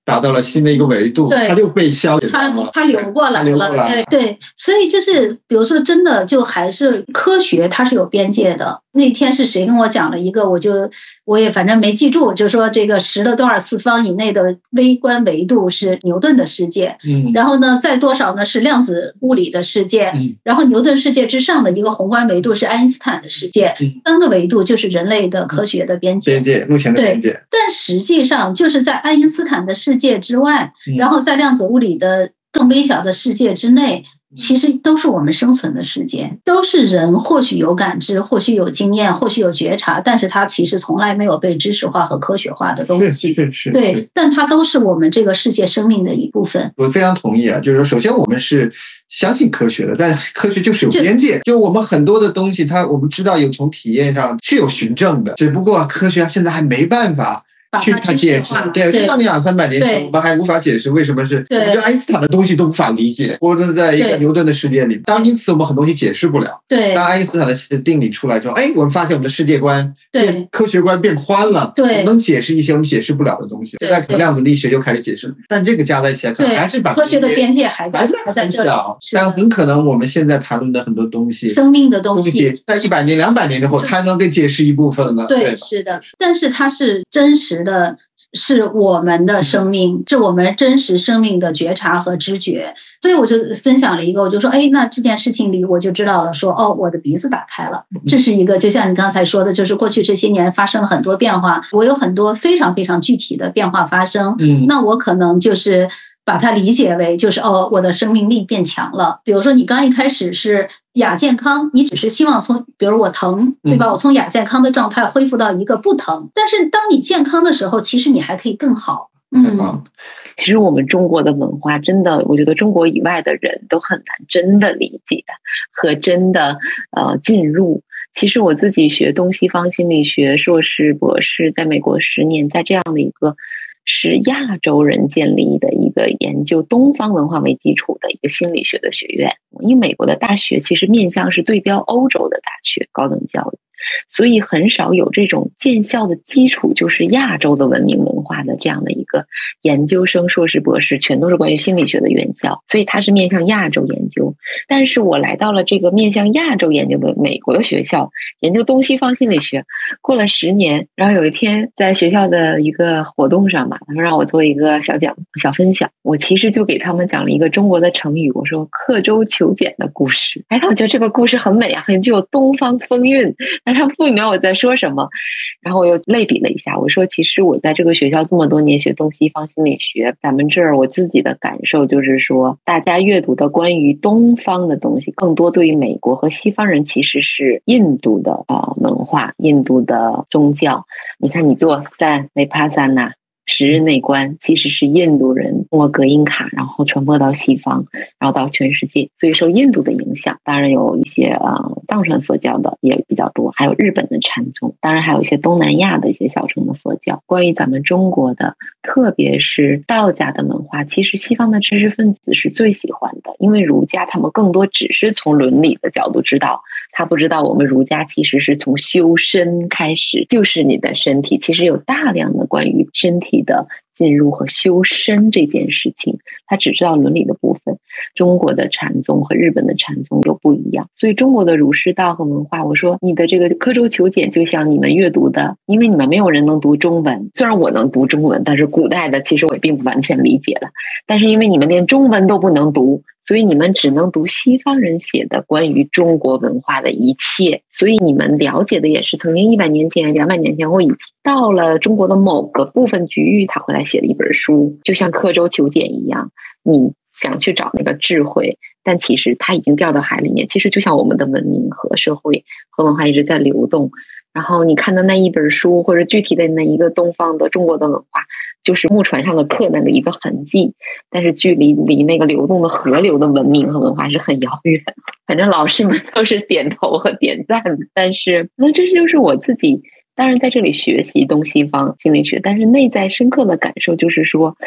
达到了新的一个维度，它就被消解它它流过来了，对对。所以就是，比如说，真的就还是科学，它是有边界的。那天是谁跟我讲了一个，我就我也反正没记住，就说这个十的多少次方以内的微观维度是牛顿的世界，嗯，然后呢，在多少呢是量子物理的世界，嗯，然后牛顿世界之上的一个宏观维度是爱因斯坦的世界，嗯。三个维度就是人类的科学的边界，边界目前的边界。但实际上就是在爱因斯坦的世界之外，然后在量子物理的更微小的世界之内。其实都是我们生存的世界，都是人或许有感知，或许有经验，或许有觉察，但是它其实从来没有被知识化和科学化的东西。是是是。对，但它都是我们这个世界生命的一部分。我非常同意啊，就是说，首先我们是相信科学的，但科学就是有边界。就我们很多的东西，它我们知道有从体验上是有循证的，只不过科学现在还没办法。去他解释，对，就到你两三百年前，我们还无法解释为什么是，对爱因斯坦的东西都无法理解，或者在一个牛顿的世界里，当因此我们很多东西解释不了。对，当爱因斯坦的定理出来之后，哎，我们发现我们的世界观变科学观变宽了，对，能解释一些我们解释不了的东西。现在可能量子力学就开始解释，但这个加在一起来，可能还是把科学的边界还在还在这里。但很可能我们现在谈论的很多东西，生命的东西，在一百年、两百年之后，它能给解释一部分了。对，是的，但是它是真实的。是我们的生命，是我们真实生命的觉察和知觉，所以我就分享了一个，我就说，哎，那这件事情里我就知道了，说，哦，我的鼻子打开了，这是一个，就像你刚才说的，就是过去这些年发生了很多变化，我有很多非常非常具体的变化发生，嗯，那我可能就是。把它理解为就是哦，我的生命力变强了。比如说，你刚一开始是亚健康，你只是希望从，比如我疼，对吧？我从亚健康的状态恢复到一个不疼。但是当你健康的时候，其实你还可以更好。嗯，其实我们中国的文化真的，我觉得中国以外的人都很难真的理解和真的呃进入。其实我自己学东西方心理学硕士、博士，在美国十年，在这样的一个。是亚洲人建立的一个研究东方文化为基础的一个心理学的学院。因为美国的大学其实面向是对标欧洲的大学高等教育。所以很少有这种建校的基础，就是亚洲的文明文化的这样的一个研究生、硕士、博士，全都是关于心理学的院校。所以它是面向亚洲研究。但是我来到了这个面向亚洲研究的美国的学校，研究东西方心理学。过了十年，然后有一天在学校的一个活动上吧，他说让我做一个小讲、小分享。我其实就给他们讲了一个中国的成语，我说刻舟求简的故事。哎，他们觉得这个故事很美啊，很具有东方风韵。他不明白我在说什么。然后我又类比了一下，我说其实我在这个学校这么多年学东西方心理学，咱们这儿我自己的感受就是说，大家阅读的关于东方的东西，更多对于美国和西方人其实是印度的啊文化、印度的宗教。你看，你做在维帕萨纳。十日内观其实是印度人通过隔音卡，然后传播到西方，然后到全世界，所以受印度的影响。当然有一些呃藏传佛教的也比较多，还有日本的禅宗，当然还有一些东南亚的一些小乘的佛教。关于咱们中国的，特别是道家的文化，其实西方的知识分子是最喜欢的，因为儒家他们更多只是从伦理的角度知道，他不知道我们儒家其实是从修身开始，就是你的身体，其实有大量的关于身体。的进入和修身这件事情，他只知道伦理的部分。中国的禅宗和日本的禅宗又不一样，所以中国的儒释道和文化，我说你的这个刻舟求剑，就像你们阅读的，因为你们没有人能读中文，虽然我能读中文，但是古代的其实我也并不完全理解了。但是因为你们连中文都不能读。所以你们只能读西方人写的关于中国文化的一切，所以你们了解的也是曾经一百年前、两百年前或已经到了中国的某个部分局域，他回来写了一本书，就像刻舟求剑一样。你想去找那个智慧，但其实它已经掉到海里面。其实就像我们的文明和社会和文化一直在流动。然后你看到那一本书，或者具体的那一个东方的中国的文化。就是木船上的刻那个一个痕迹，但是距离离那个流动的河流的文明和文化是很遥远。反正老师们都是点头和点赞，但是那这就是我自己。当然在这里学习东西方心理学，但是内在深刻的感受就是说，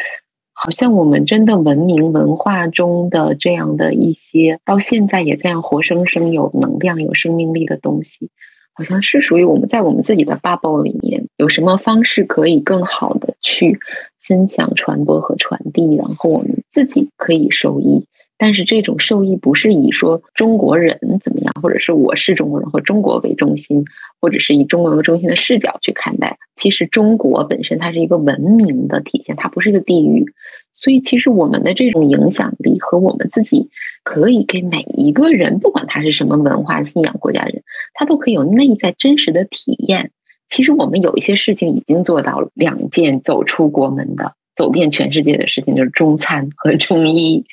好像我们真的文明文化中的这样的一些，到现在也这样活生生有能量、有生命力的东西。好像是属于我们在我们自己的 bubble 里面，有什么方式可以更好的去分享、传播和传递，然后我们自己可以受益。但是这种受益不是以说中国人怎么样，或者是我是中国人或中国为中心，或者是以中国为中心的视角去看待。其实中国本身它是一个文明的体现，它不是一个地域。所以，其实我们的这种影响力和我们自己可以给每一个人，不管他是什么文化信仰国家的人，他可以有内在真实的体验。其实我们有一些事情已经做到了两件走出国门的、走遍全世界的事情，就是中餐和中医，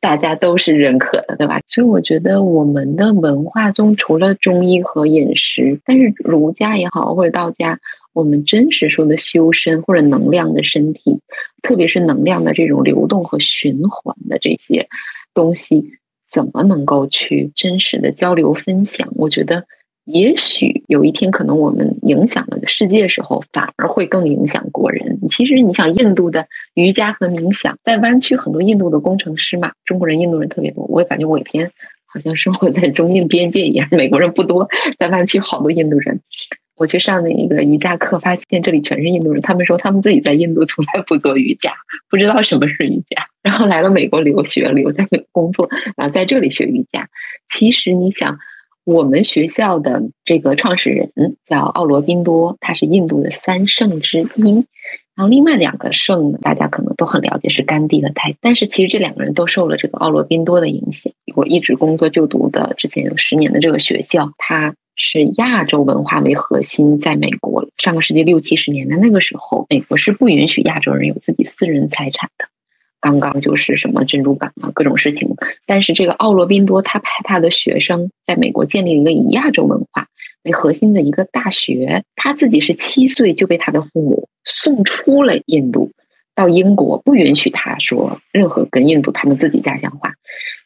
大家都是认可的，对吧？所以我觉得我们的文化中除了中医和饮食，但是儒家也好或者道家。我们真实说的修身或者能量的身体，特别是能量的这种流动和循环的这些东西，怎么能够去真实的交流分享？我觉得，也许有一天，可能我们影响了世界时候，反而会更影响国人。其实，你想，印度的瑜伽和冥想，在湾区很多印度的工程师嘛，中国人、印度人特别多。我也感觉我一天好像生活在中印边界一样，美国人不多，在湾区好多印度人。我去上那个瑜伽课，发现这里全是印度人。他们说他们自己在印度从来不做瑜伽，不知道什么是瑜伽。然后来了美国留学，留在美国工作，然后在这里学瑜伽。其实你想，我们学校的这个创始人叫奥罗宾多，他是印度的三圣之一。然后另外两个圣呢，大家可能都很了解，是甘地和泰。但是其实这两个人都受了这个奥罗宾多的影响。我一直工作就读的之前有十年的这个学校，它。是亚洲文化为核心，在美国上个世纪六七十年代那个时候，美国是不允许亚洲人有自己私人财产的。刚刚就是什么珍珠港啊，各种事情。但是这个奥罗宾多他派他的学生在美国建立一个以亚洲文化为核心的一个大学。他自己是七岁就被他的父母送出了印度，到英国不允许他说任何跟印度他们自己家乡话，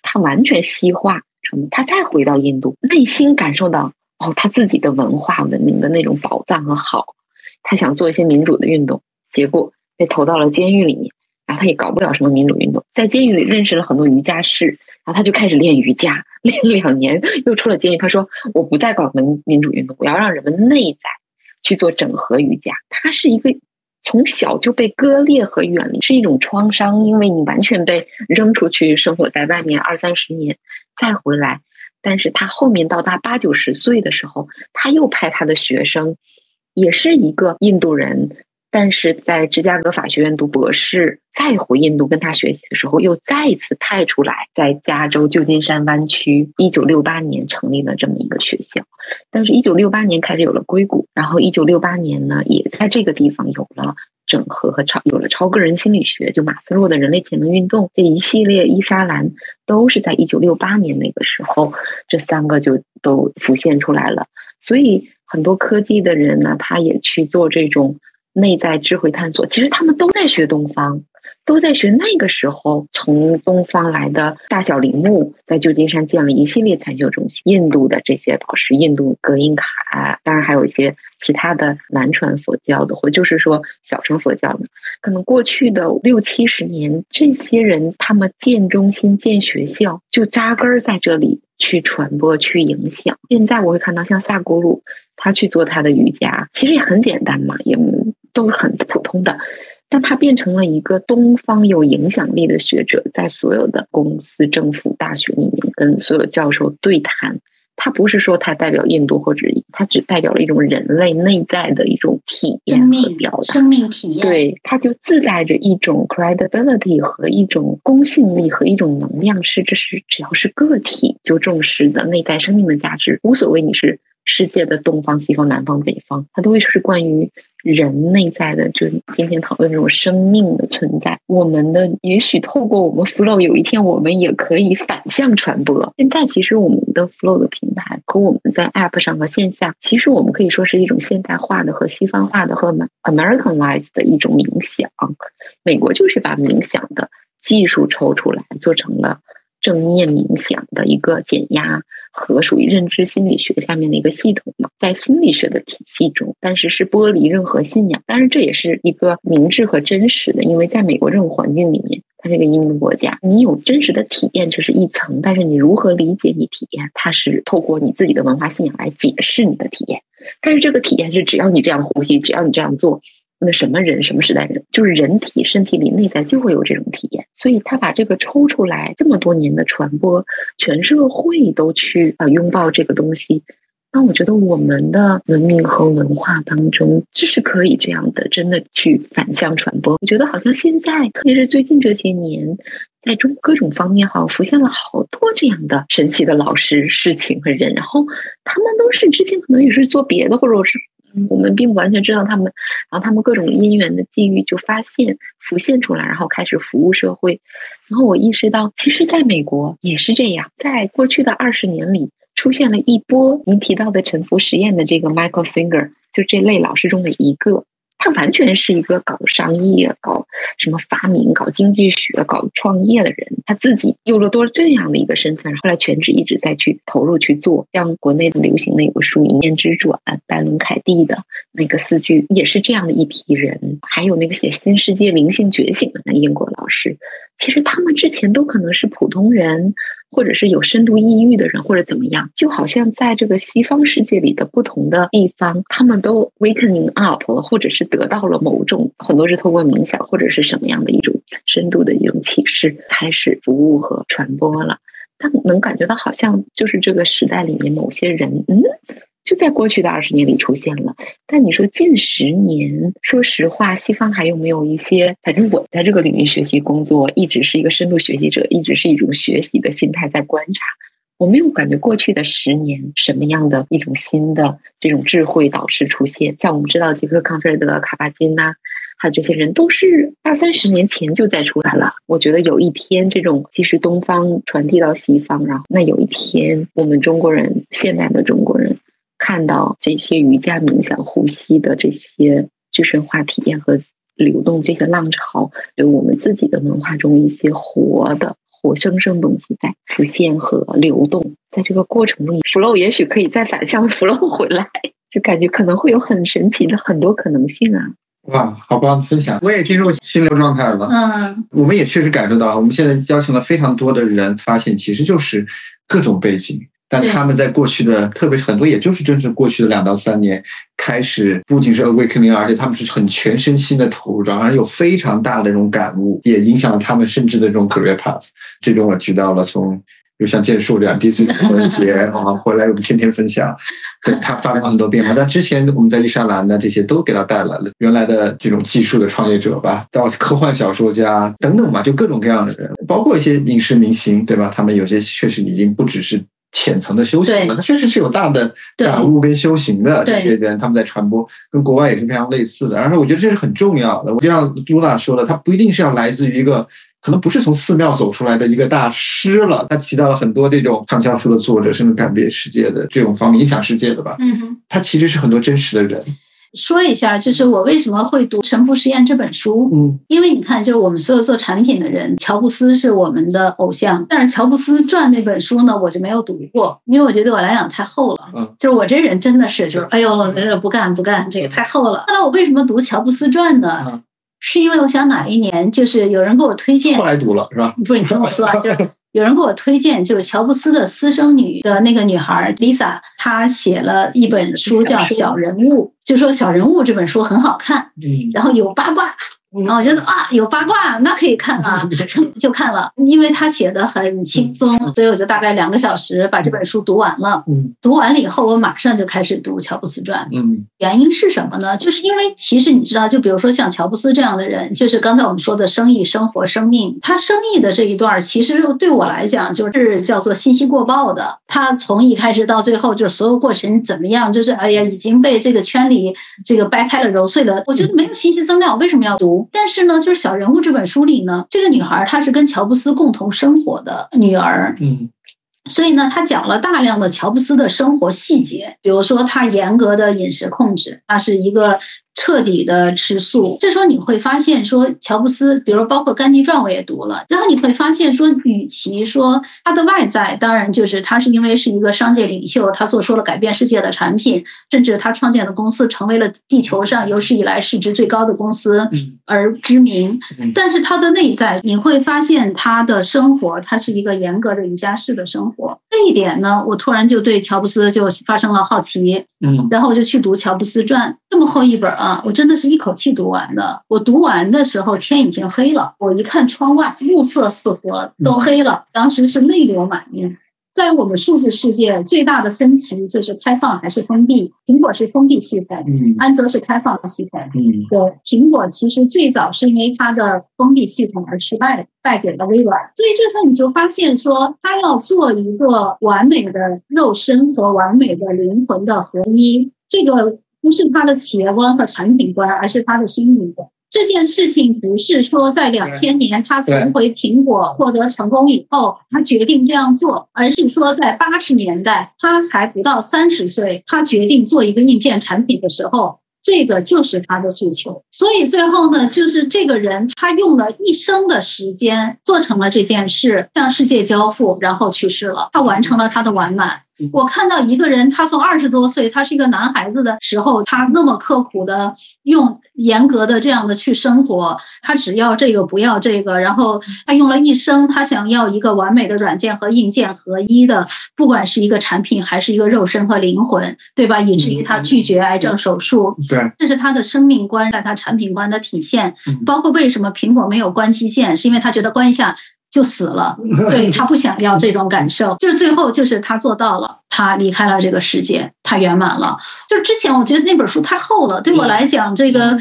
他完全西化。他再回到印度，内心感受到。哦，他自己的文化文明的那种宝藏和好，他想做一些民主的运动，结果被投到了监狱里面，他也搞不了什么民主运动，在监狱里认识了很多瑜伽师，然后他就开始练瑜伽，练两年又出了监狱，他说我不再搞民民主运动，我要让人们内在去做整合瑜伽。他是一个从小就被割裂和远离，是一种创伤，因为你完全被扔出去生活在外面二三十年，再回来。但是他后面到他八九十岁的时候，他又派他的学生，也是一个印度人，但是在芝加哥法学院读博士，再回印度跟他学习的时候，又再一次派出来，在加州旧金山湾区，一九六八年成立了这么一个学校。但是，一九六八年开始有了硅谷，然后一九六八年呢，也在这个地方有了整合和超，有了超个人心理学，就马斯洛的人类潜能运动这一系列伊莎兰，都是在一九六八年那个时候，这三个就都浮现出来了。所以，很多科技的人呢，他也去做这种。内在智慧探索，其实他们都在学东方，都在学那个时候从东方来的大小铃木，在旧金山建了一系列禅修中心。印度的这些导师，印度格音卡，当然还有一些其他的南传佛教的，或就是说小乘佛教的。可能过去的六七十年，这些人他们建中心、建学校，就扎根在这里去传播、去影响。现在我会看到像萨古鲁，他去做他的瑜伽，其实也很简单嘛，也。都是很普通的，但他变成了一个东方有影响力的学者，在所有的公司、政府、大学里面跟所有教授对谈。他不是说他代表印度，或者他只代表了一种人类内在的一种体验和表达，生命体验。对，他就自带着一种 credibility 和一种公信力和一种能量，是这是只要是个体就重视的内在生命的价值，无所谓你是。世界的东方、西方、南方、北方，它都会是关于人内在的，就是今天讨论这种生命的存在。我们的也许透过我们 Flow，有一天我们也可以反向传播。现在其实我们的 Flow 的平台和我们在 App 上和线下，其实我们可以说是一种现代化的和西方化的和 Americanized 的一种冥想。美国就是把冥想的技术抽出来，做成了。正念冥想的一个减压和属于认知心理学下面的一个系统嘛，在心理学的体系中，但是是剥离任何信仰。当然，这也是一个明智和真实的，因为在美国这种环境里面，它是一个移民的国家，你有真实的体验这是一层，但是你如何理解你体验，它是透过你自己的文化信仰来解释你的体验。但是这个体验是只要你这样呼吸，只要你这样做。那什么人，什么时代人，就是人体身体里内在就会有这种体验，所以他把这个抽出来，这么多年的传播，全社会都去啊拥抱这个东西。那我觉得我们的文明和文化当中，就是可以这样的，真的去反向传播。我觉得好像现在，特别是最近这些年，在中各种方面，好像浮现了好多这样的神奇的老师、事情和人，然后他们都是之前可能也是做别的，或者是。我们并不完全知道他们，然后他们各种因缘的际遇就发现浮现出来，然后开始服务社会。然后我意识到，其实在美国也是这样，在过去的二十年里，出现了一波您提到的沉浮实验的这个 Michael Singer，就这类老师中的一个。他完全是一个搞商业、搞什么发明、搞经济学、搞创业的人。他自己有了多这样的一个身份，后来全职一直在去投入去做。像国内的流行的有个书《一念之转》，拜伦·凯蒂的那个四句，也是这样的一批人。还有那个写《新世界灵性觉醒》的那英国老师，其实他们之前都可能是普通人。或者是有深度抑郁的人，或者怎么样，就好像在这个西方世界里的不同的地方，他们都 wakening up 了，或者是得到了某种很多是透过冥想或者是什么样的一种深度的一种启示，开始服务和传播了。但能感觉到，好像就是这个时代里面某些人，嗯。就在过去的二十年里出现了，但你说近十年，说实话，西方还有没有一些？反正我在这个领域学习工作，一直是一个深度学习者，一直是一种学习的心态在观察。我没有感觉过去的十年什么样的一种新的这种智慧导师出现。像我们知道杰克康菲尔德、卡巴金呐，还有这些人，都是二三十年前就在出来了。我觉得有一天，这种其实东方传递到西方，然后那有一天，我们中国人，现代的中国人。看到这些瑜伽、冥想、呼吸的这些具身化体验和流动，这个浪潮，有我们自己的文化中一些活的、活生生东西在浮现和流动。在这个过程中，flow 也许可以再反向 flow 回来，就感觉可能会有很神奇的很多可能性啊！哇，好棒分享！我也进入心流状态了。嗯，我们也确实感受到，我们现在邀请了非常多的人，发现其实就是各种背景。但他们在过去的，特别是很多，也就是真正过去的两到三年，开始不仅是 awakening，而且他们是很全身心的投入，然而有非常大的这种感悟，也影响了他们甚至的这种 career path。这种我提到了从就像剑树这样第一次情人节啊，回来我们天天分享，对他发生了很多变化。但之前我们在丽莎兰的这些都给他带来了原来的这种技术的创业者吧，到科幻小说家等等吧，就各种各样的人，包括一些影视明星，对吧？他们有些确实已经不只是浅层的修行的，他确实是有大的感悟跟修行的这些人，他们在传播，跟国外也是非常类似的。然后我觉得这是很重要的。我就像朱娜说的，他不一定是要来自于一个。可能不是从寺庙走出来的一个大师了，他提到了很多这种畅销书的作者，甚至改变世界的这种方面影响世界的吧。嗯哼，他其实是很多真实的人。说一下，就是我为什么会读《沉浮实验》这本书？嗯，因为你看，就是我们所有做产品的人，乔布斯是我们的偶像，但是乔布斯传那本书呢，我就没有读过，因为我觉得对我来讲太厚了。嗯，就是我这人真的是，就是哎呦，这个不干不干，这个太厚了。后来我为什么读乔布斯传呢？是因为我想哪一年，就是有人给我推荐，后来读了是吧？不是你听我说啊，就是有人给我推荐，就是乔布斯的私生女的那个女孩 Lisa，她写了一本书叫《小人物》，就说《小人物》这本书很好看，嗯，然后有八卦。然后我觉得啊，有八卦那可以看啊，就看了，因为他写的很轻松，所以我就大概两个小时把这本书读完了。嗯，读完了以后，我马上就开始读乔布斯传。嗯，原因是什么呢？就是因为其实你知道，就比如说像乔布斯这样的人，就是刚才我们说的生意、生活、生命，他生意的这一段，其实对我来讲就是叫做信息过曝的。他从一开始到最后，就是所有过程怎么样，就是哎呀，已经被这个圈里这个掰开了揉碎了。我觉得没有信息增量，我为什么要读？但是呢，就是《小人物》这本书里呢，这个女孩她是跟乔布斯共同生活的女儿，嗯，所以呢，她讲了大量的乔布斯的生活细节，比如说他严格的饮食控制，他是一个。彻底的吃素，这时候你会发现说，乔布斯，比如包括《甘地传》，我也读了，然后你会发现说，与其说他的外在，当然就是他是因为是一个商界领袖，他做出了改变世界的产品，甚至他创建的公司成为了地球上有史以来市值最高的公司而知名，但是他的内在，你会发现他的生活，他是一个严格的瑜伽式的生活。这一点呢，我突然就对乔布斯就发生了好奇，嗯，然后我就去读《乔布斯传》，这么厚一本啊，我真的是一口气读完的。我读完的时候天已经黑了，我一看窗外暮色四合，都黑了，当时是泪流满面。在我们数字世界，最大的分歧就是开放还是封闭。苹果是封闭系统，嗯，安卓是开放系统，嗯，对。苹果其实最早是因为它的封闭系统而失败，败给了微软。所以这时候你就发现说，它要做一个完美的肉身和完美的灵魂的合一，这个不是他的企业观和产品观，而是他的心理观。这件事情不是说在两千年他重回苹果获得成功以后，他决定这样做，而是说在八十年代他还不到三十岁，他决定做一个硬件产品的时候，这个就是他的诉求。所以最后呢，就是这个人他用了一生的时间做成了这件事，向世界交付，然后去世了，他完成了他的完满。我看到一个人，他从二十多岁，他是一个男孩子的时候，他那么刻苦的用严格的这样的去生活，他只要这个不要这个，然后他用了一生，他想要一个完美的软件和硬件合一的，不管是一个产品还是一个肉身和灵魂，对吧？以至于他拒绝癌症手术，对，这是他的生命观，在他产品观的体现。包括为什么苹果没有关机键，是因为他觉得关一下。就死了，对他不想要这种感受，就是最后就是他做到了，他离开了这个世界，他圆满了。就是之前我觉得那本书太厚了，对我来讲这个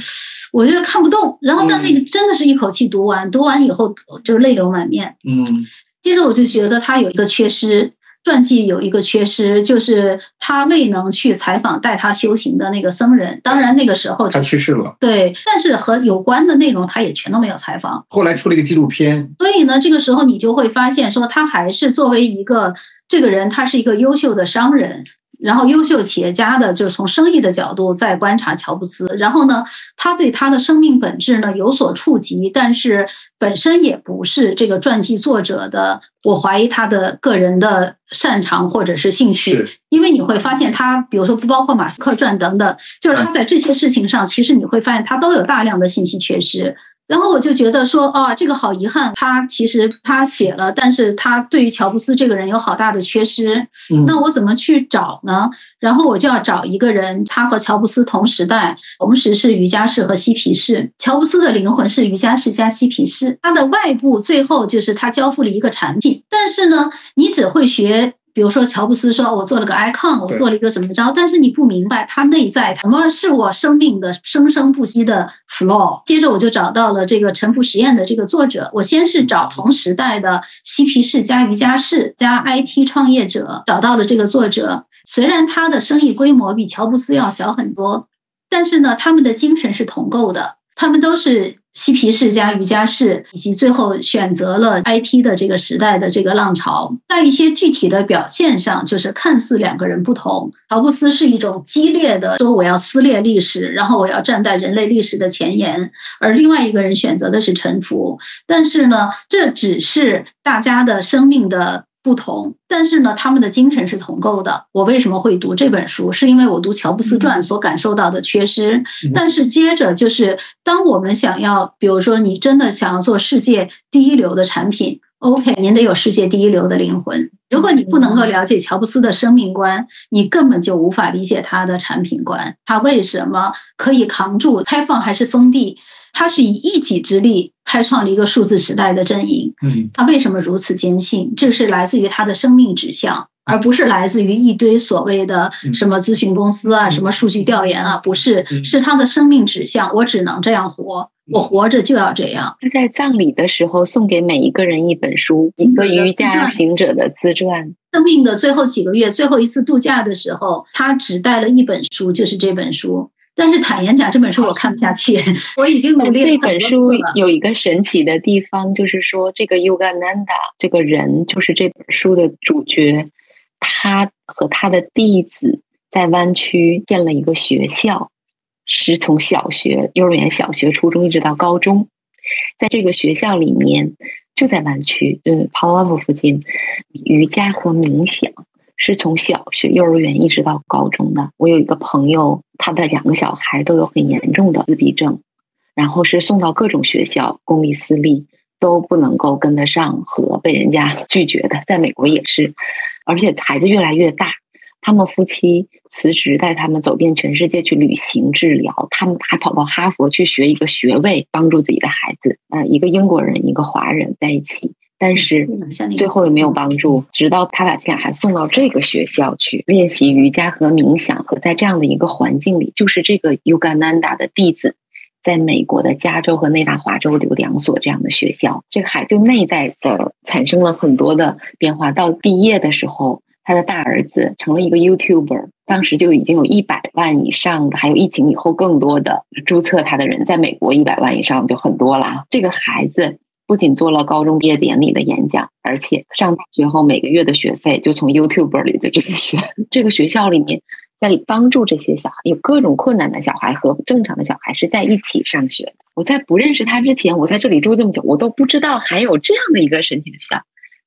我觉得看不动，然后但那个真的是一口气读完，读完以后就是泪流满面。嗯，接着我就觉得他有一个缺失。传记有一个缺失，就是他未能去采访带他修行的那个僧人。当然那个时候他去世了，对，但是和有关的内容他也全都没有采访。后来出了一个纪录片，所以呢，这个时候你就会发现，说他还是作为一个这个人，他是一个优秀的商人。然后，优秀企业家的，就是从生意的角度在观察乔布斯。然后呢，他对他的生命本质呢有所触及，但是本身也不是这个传记作者的。我怀疑他的个人的擅长或者是兴趣，因为你会发现他，比如说不包括马斯克传等等，就是他在这些事情上，其实你会发现他都有大量的信息缺失。然后我就觉得说，哦，这个好遗憾，他其实他写了，但是他对于乔布斯这个人有好大的缺失。那我怎么去找呢？然后我就要找一个人，他和乔布斯同时代，同时是瑜伽士和嬉皮士。乔布斯的灵魂是瑜伽士加嬉皮士，他的外部最后就是他交付了一个产品，但是呢，你只会学。比如说，乔布斯说：“我做了个 icon，我做了一个怎么着？”但是你不明白他内在什么是我生命的生生不息的 flow。接着我就找到了这个沉浮实验的这个作者。我先是找同时代的嬉皮士加瑜伽士加 IT 创业者，找到了这个作者。虽然他的生意规模比乔布斯要小很多，但是呢，他们的精神是同构的。他们都是。嬉皮士加瑜伽士，以及最后选择了 IT 的这个时代的这个浪潮，在一些具体的表现上，就是看似两个人不同。乔布斯是一种激烈的说我要撕裂历史，然后我要站在人类历史的前沿，而另外一个人选择的是臣服。但是呢，这只是大家的生命的。不同，但是呢，他们的精神是同构的。我为什么会读这本书？是因为我读乔布斯传所感受到的缺失。但是接着就是，当我们想要，比如说你真的想要做世界第一流的产品，OK，您得有世界第一流的灵魂。如果你不能够了解乔布斯的生命观，你根本就无法理解他的产品观。他为什么可以扛住开放还是封闭？他是以一己之力开创了一个数字时代的阵营。嗯，他为什么如此坚信？这是来自于他的生命指向，而不是来自于一堆所谓的什么咨询公司啊、什么数据调研啊。不是，是他的生命指向。我只能这样活，我活着就要这样。他在葬礼的时候送给每一个人一本书，一个瑜伽行者的自传。生命的最后几个月，最后一次度假的时候，他只带了一本书，就是这本书。但是坦言讲，这本书我看不下去。我已经努力。这本书有一个神奇的地方，就是说这个 Yogananda 这个人，就是这本书的主角，他和他的弟子在湾区建了一个学校，是从小学、幼儿园、小学、初中一直到高中，在这个学校里面，就在湾区，嗯 p a l o 附近，瑜伽和冥想。是从小学、幼儿园一直到高中的。我有一个朋友，他的两个小孩都有很严重的自闭症，然后是送到各种学校，公立、私立都不能够跟得上和被人家 拒绝的。在美国也是，而且孩子越来越大，他们夫妻辞职带他们走遍全世界去旅行治疗，他们还跑到哈佛去学一个学位，帮助自己的孩子。呃，一个英国人，一个华人在一起。但是最后也没有帮助，直到他把这俩孩子送到这个学校去练习瑜伽和冥想，和在这样的一个环境里，就是这个 Yogananda 的弟子，在美国的加州和内华华州有两所这样的学校，这个孩子内在的产生了很多的变化。到毕业的时候，他的大儿子成了一个 YouTuber，当时就已经有一百万以上的，还有疫情以后更多的注册他的人，在美国一百万以上就很多了。这个孩子。不仅做了高中毕业典礼的演讲，而且上大学后每个月的学费就从 YouTube 里就直接学。这个学校里面在帮助这些小孩，有各种困难的小孩和正常的小孩是在一起上学的。我在不认识他之前，我在这里住这么久，我都不知道还有这样的一个神奇学校。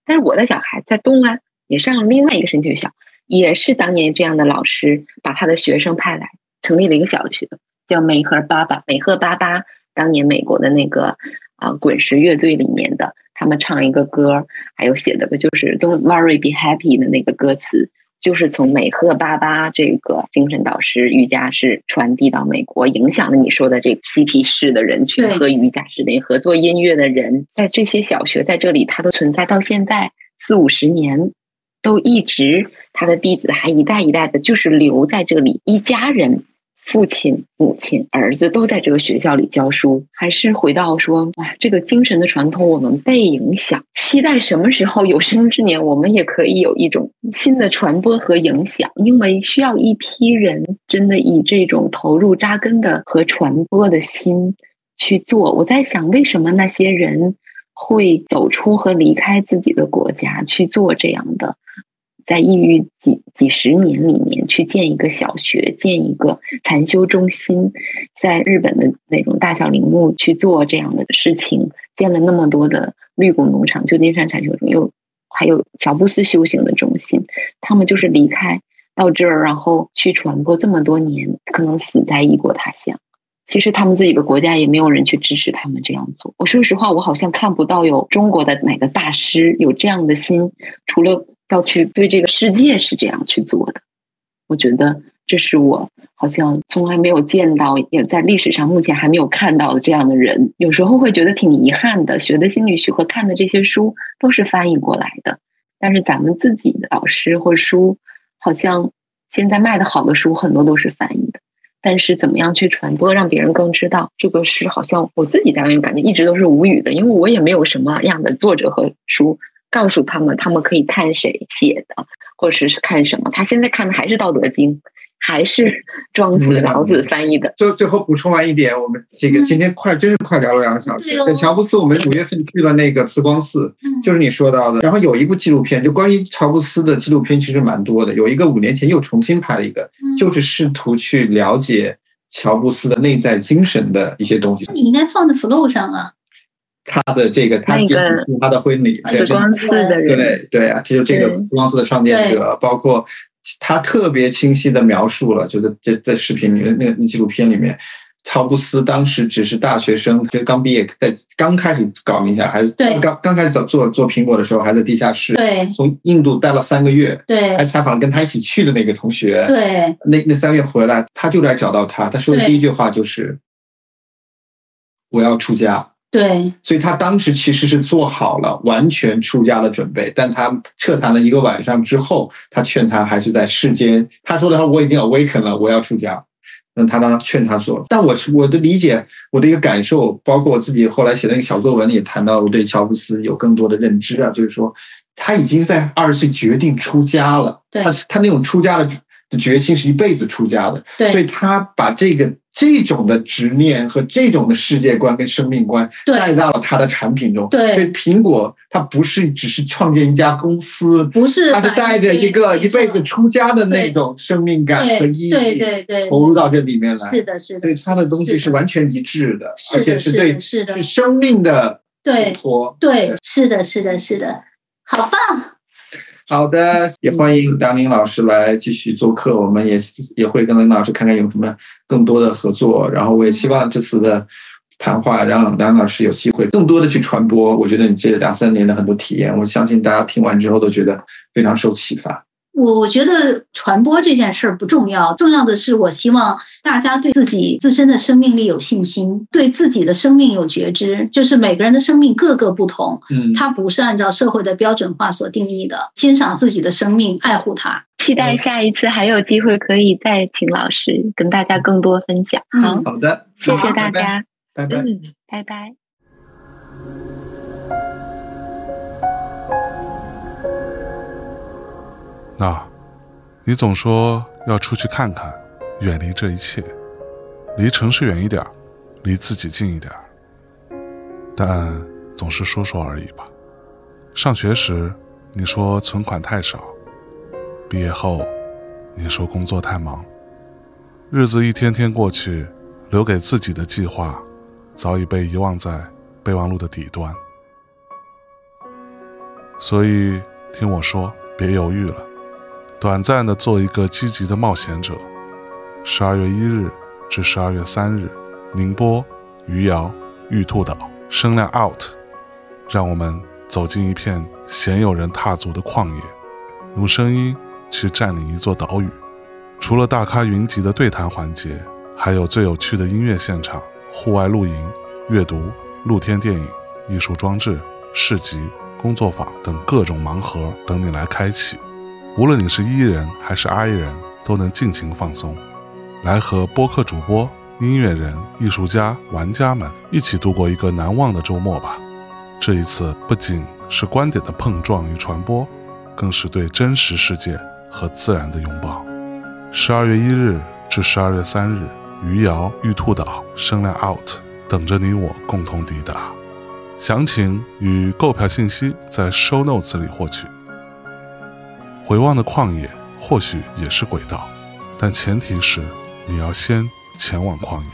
但是我的小孩在东安也上了另外一个神奇学校，也是当年这样的老师把他的学生派来成立了一个小学，叫美赫巴巴。美赫巴巴当年美国的那个。啊，滚石乐队里面的，他们唱一个歌，还有写的个就是 "Don't worry, be happy" 的那个歌词，就是从美赫巴巴这个精神导师瑜伽师传递到美国，影响了你说的这个嬉皮士的人群和瑜伽师的合作音乐的人，在这些小学在这里，它都存在到现在四五十年，都一直他的弟子还一代一代的，就是留在这里，一家人。父亲、母亲、儿子都在这个学校里教书，还是回到说，哇，这个精神的传统，我们被影响，期待什么时候有生之年，我们也可以有一种新的传播和影响，因为需要一批人真的以这种投入扎根的和传播的心去做。我在想，为什么那些人会走出和离开自己的国家去做这样的？在异域几几十年里面，去建一个小学，建一个禅修中心，在日本的那种大小陵墓去做这样的事情，建了那么多的绿谷农场、旧金山禅修中又还有乔布斯修行的中心，他们就是离开到这儿，然后去传播这么多年，可能死在异国他乡。其实他们自己的国家也没有人去支持他们这样做。我说实话，我好像看不到有中国的哪个大师有这样的心，除了要去对这个世界是这样去做的。我觉得这是我好像从来没有见到，也在历史上目前还没有看到这样的人。有时候会觉得挺遗憾的，学的心理学和看的这些书都是翻译过来的，但是咱们自己的老师或书，好像现在卖的好的书很多都是翻译的。但是怎么样去传播，让别人更知道，这个是好像我自己在外面感觉一直都是无语的，因为我也没有什么样的作者和书告诉他们，他们可以看谁写的，或者是看什么。他现在看的还是《道德经》。还是庄子、老子翻译的。最最后补充完一点，我们这个今天快真是快聊了两个小时。在乔布斯，我们五月份去了那个慈光寺，就是你说到的。然后有一部纪录片，就关于乔布斯的纪录片其实蛮多的。有一个五年前又重新拍了一个，就是试图去了解乔布斯的内在精神的一些东西。你应该放在 Flow 上啊。他的这个，他他的婚礼，慈光寺的人，对对啊，这就这个慈光寺的创建者，包括。他特别清晰的描述了，就在在在视频里面，那个纪录片里面，乔布斯当时只是大学生，就刚毕业，在刚开始搞冥想，还是刚刚开始做做做苹果的时候，还在地下室，对，从印度待了三个月，对，还采访了跟他一起去的那个同学，对，那那三个月回来，他就来找到他，他说的第一句话就是我要出家。对，所以他当时其实是做好了完全出家的准备，但他彻谈了一个晚上之后，他劝他还是在世间。他说的话我已经 awaken 了，我要出家。那他呢劝他说，但我我的理解，我的一个感受，包括我自己后来写的那个小作文里也谈到，我对乔布斯有更多的认知啊，就是说他已经在二十岁决定出家了。对，他他那种出家的的决心是一辈子出家的。对，所以他把这个。这种的执念和这种的世界观跟生命观带到了他的产品中。对，所以苹果它不是只是创建一家公司，不是，它是带着一个一辈子出家的那种生命感和意义，对对对，投入到这里面来。是的，是的。所以它的东西是完全一致的，而且是对，是的，是生命的寄托。对，是的，是的，是的，好棒。好的，也欢迎梁宁老师来继续做客。我们也也会跟梁老师看看有什么更多的合作。然后我也希望这次的谈话让梁老师有机会更多的去传播。我觉得你这两三年的很多体验，我相信大家听完之后都觉得非常受启发。我我觉得传播这件事儿不重要，重要的是我希望大家对自己自身的生命力有信心，对自己的生命有觉知。就是每个人的生命各个不同，嗯，它不是按照社会的标准化所定义的。欣赏自己的生命，爱护它。期待下一次还有机会可以再请老师跟大家更多分享。好，好的，谢谢大家，拜拜，拜拜。那，你总说要出去看看，远离这一切，离城市远一点，离自己近一点。但总是说说而已吧。上学时你说存款太少，毕业后你说工作太忙，日子一天天过去，留给自己的计划早已被遗忘在备忘录的底端。所以听我说，别犹豫了。短暂的做一个积极的冒险者。十二月一日至十二月三日，宁波、余姚、玉兔岛，声量 out，让我们走进一片鲜有人踏足的旷野，用声音去占领一座岛屿。除了大咖云集的对谈环节，还有最有趣的音乐现场、户外露营、阅读、露天电影、艺术装置、市集、工作坊等各种盲盒等你来开启。无论你是 E 人还是 I 人，都能尽情放松，来和播客主播、音乐人、艺术家、玩家们一起度过一个难忘的周末吧。这一次不仅是观点的碰撞与传播，更是对真实世界和自然的拥抱。十二月一日至十二月三日，余姚玉兔岛声量 out，等着你我共同抵达。详情与购票信息在 show notes 里获取。回望的旷野或许也是轨道，但前提是你要先前往旷野。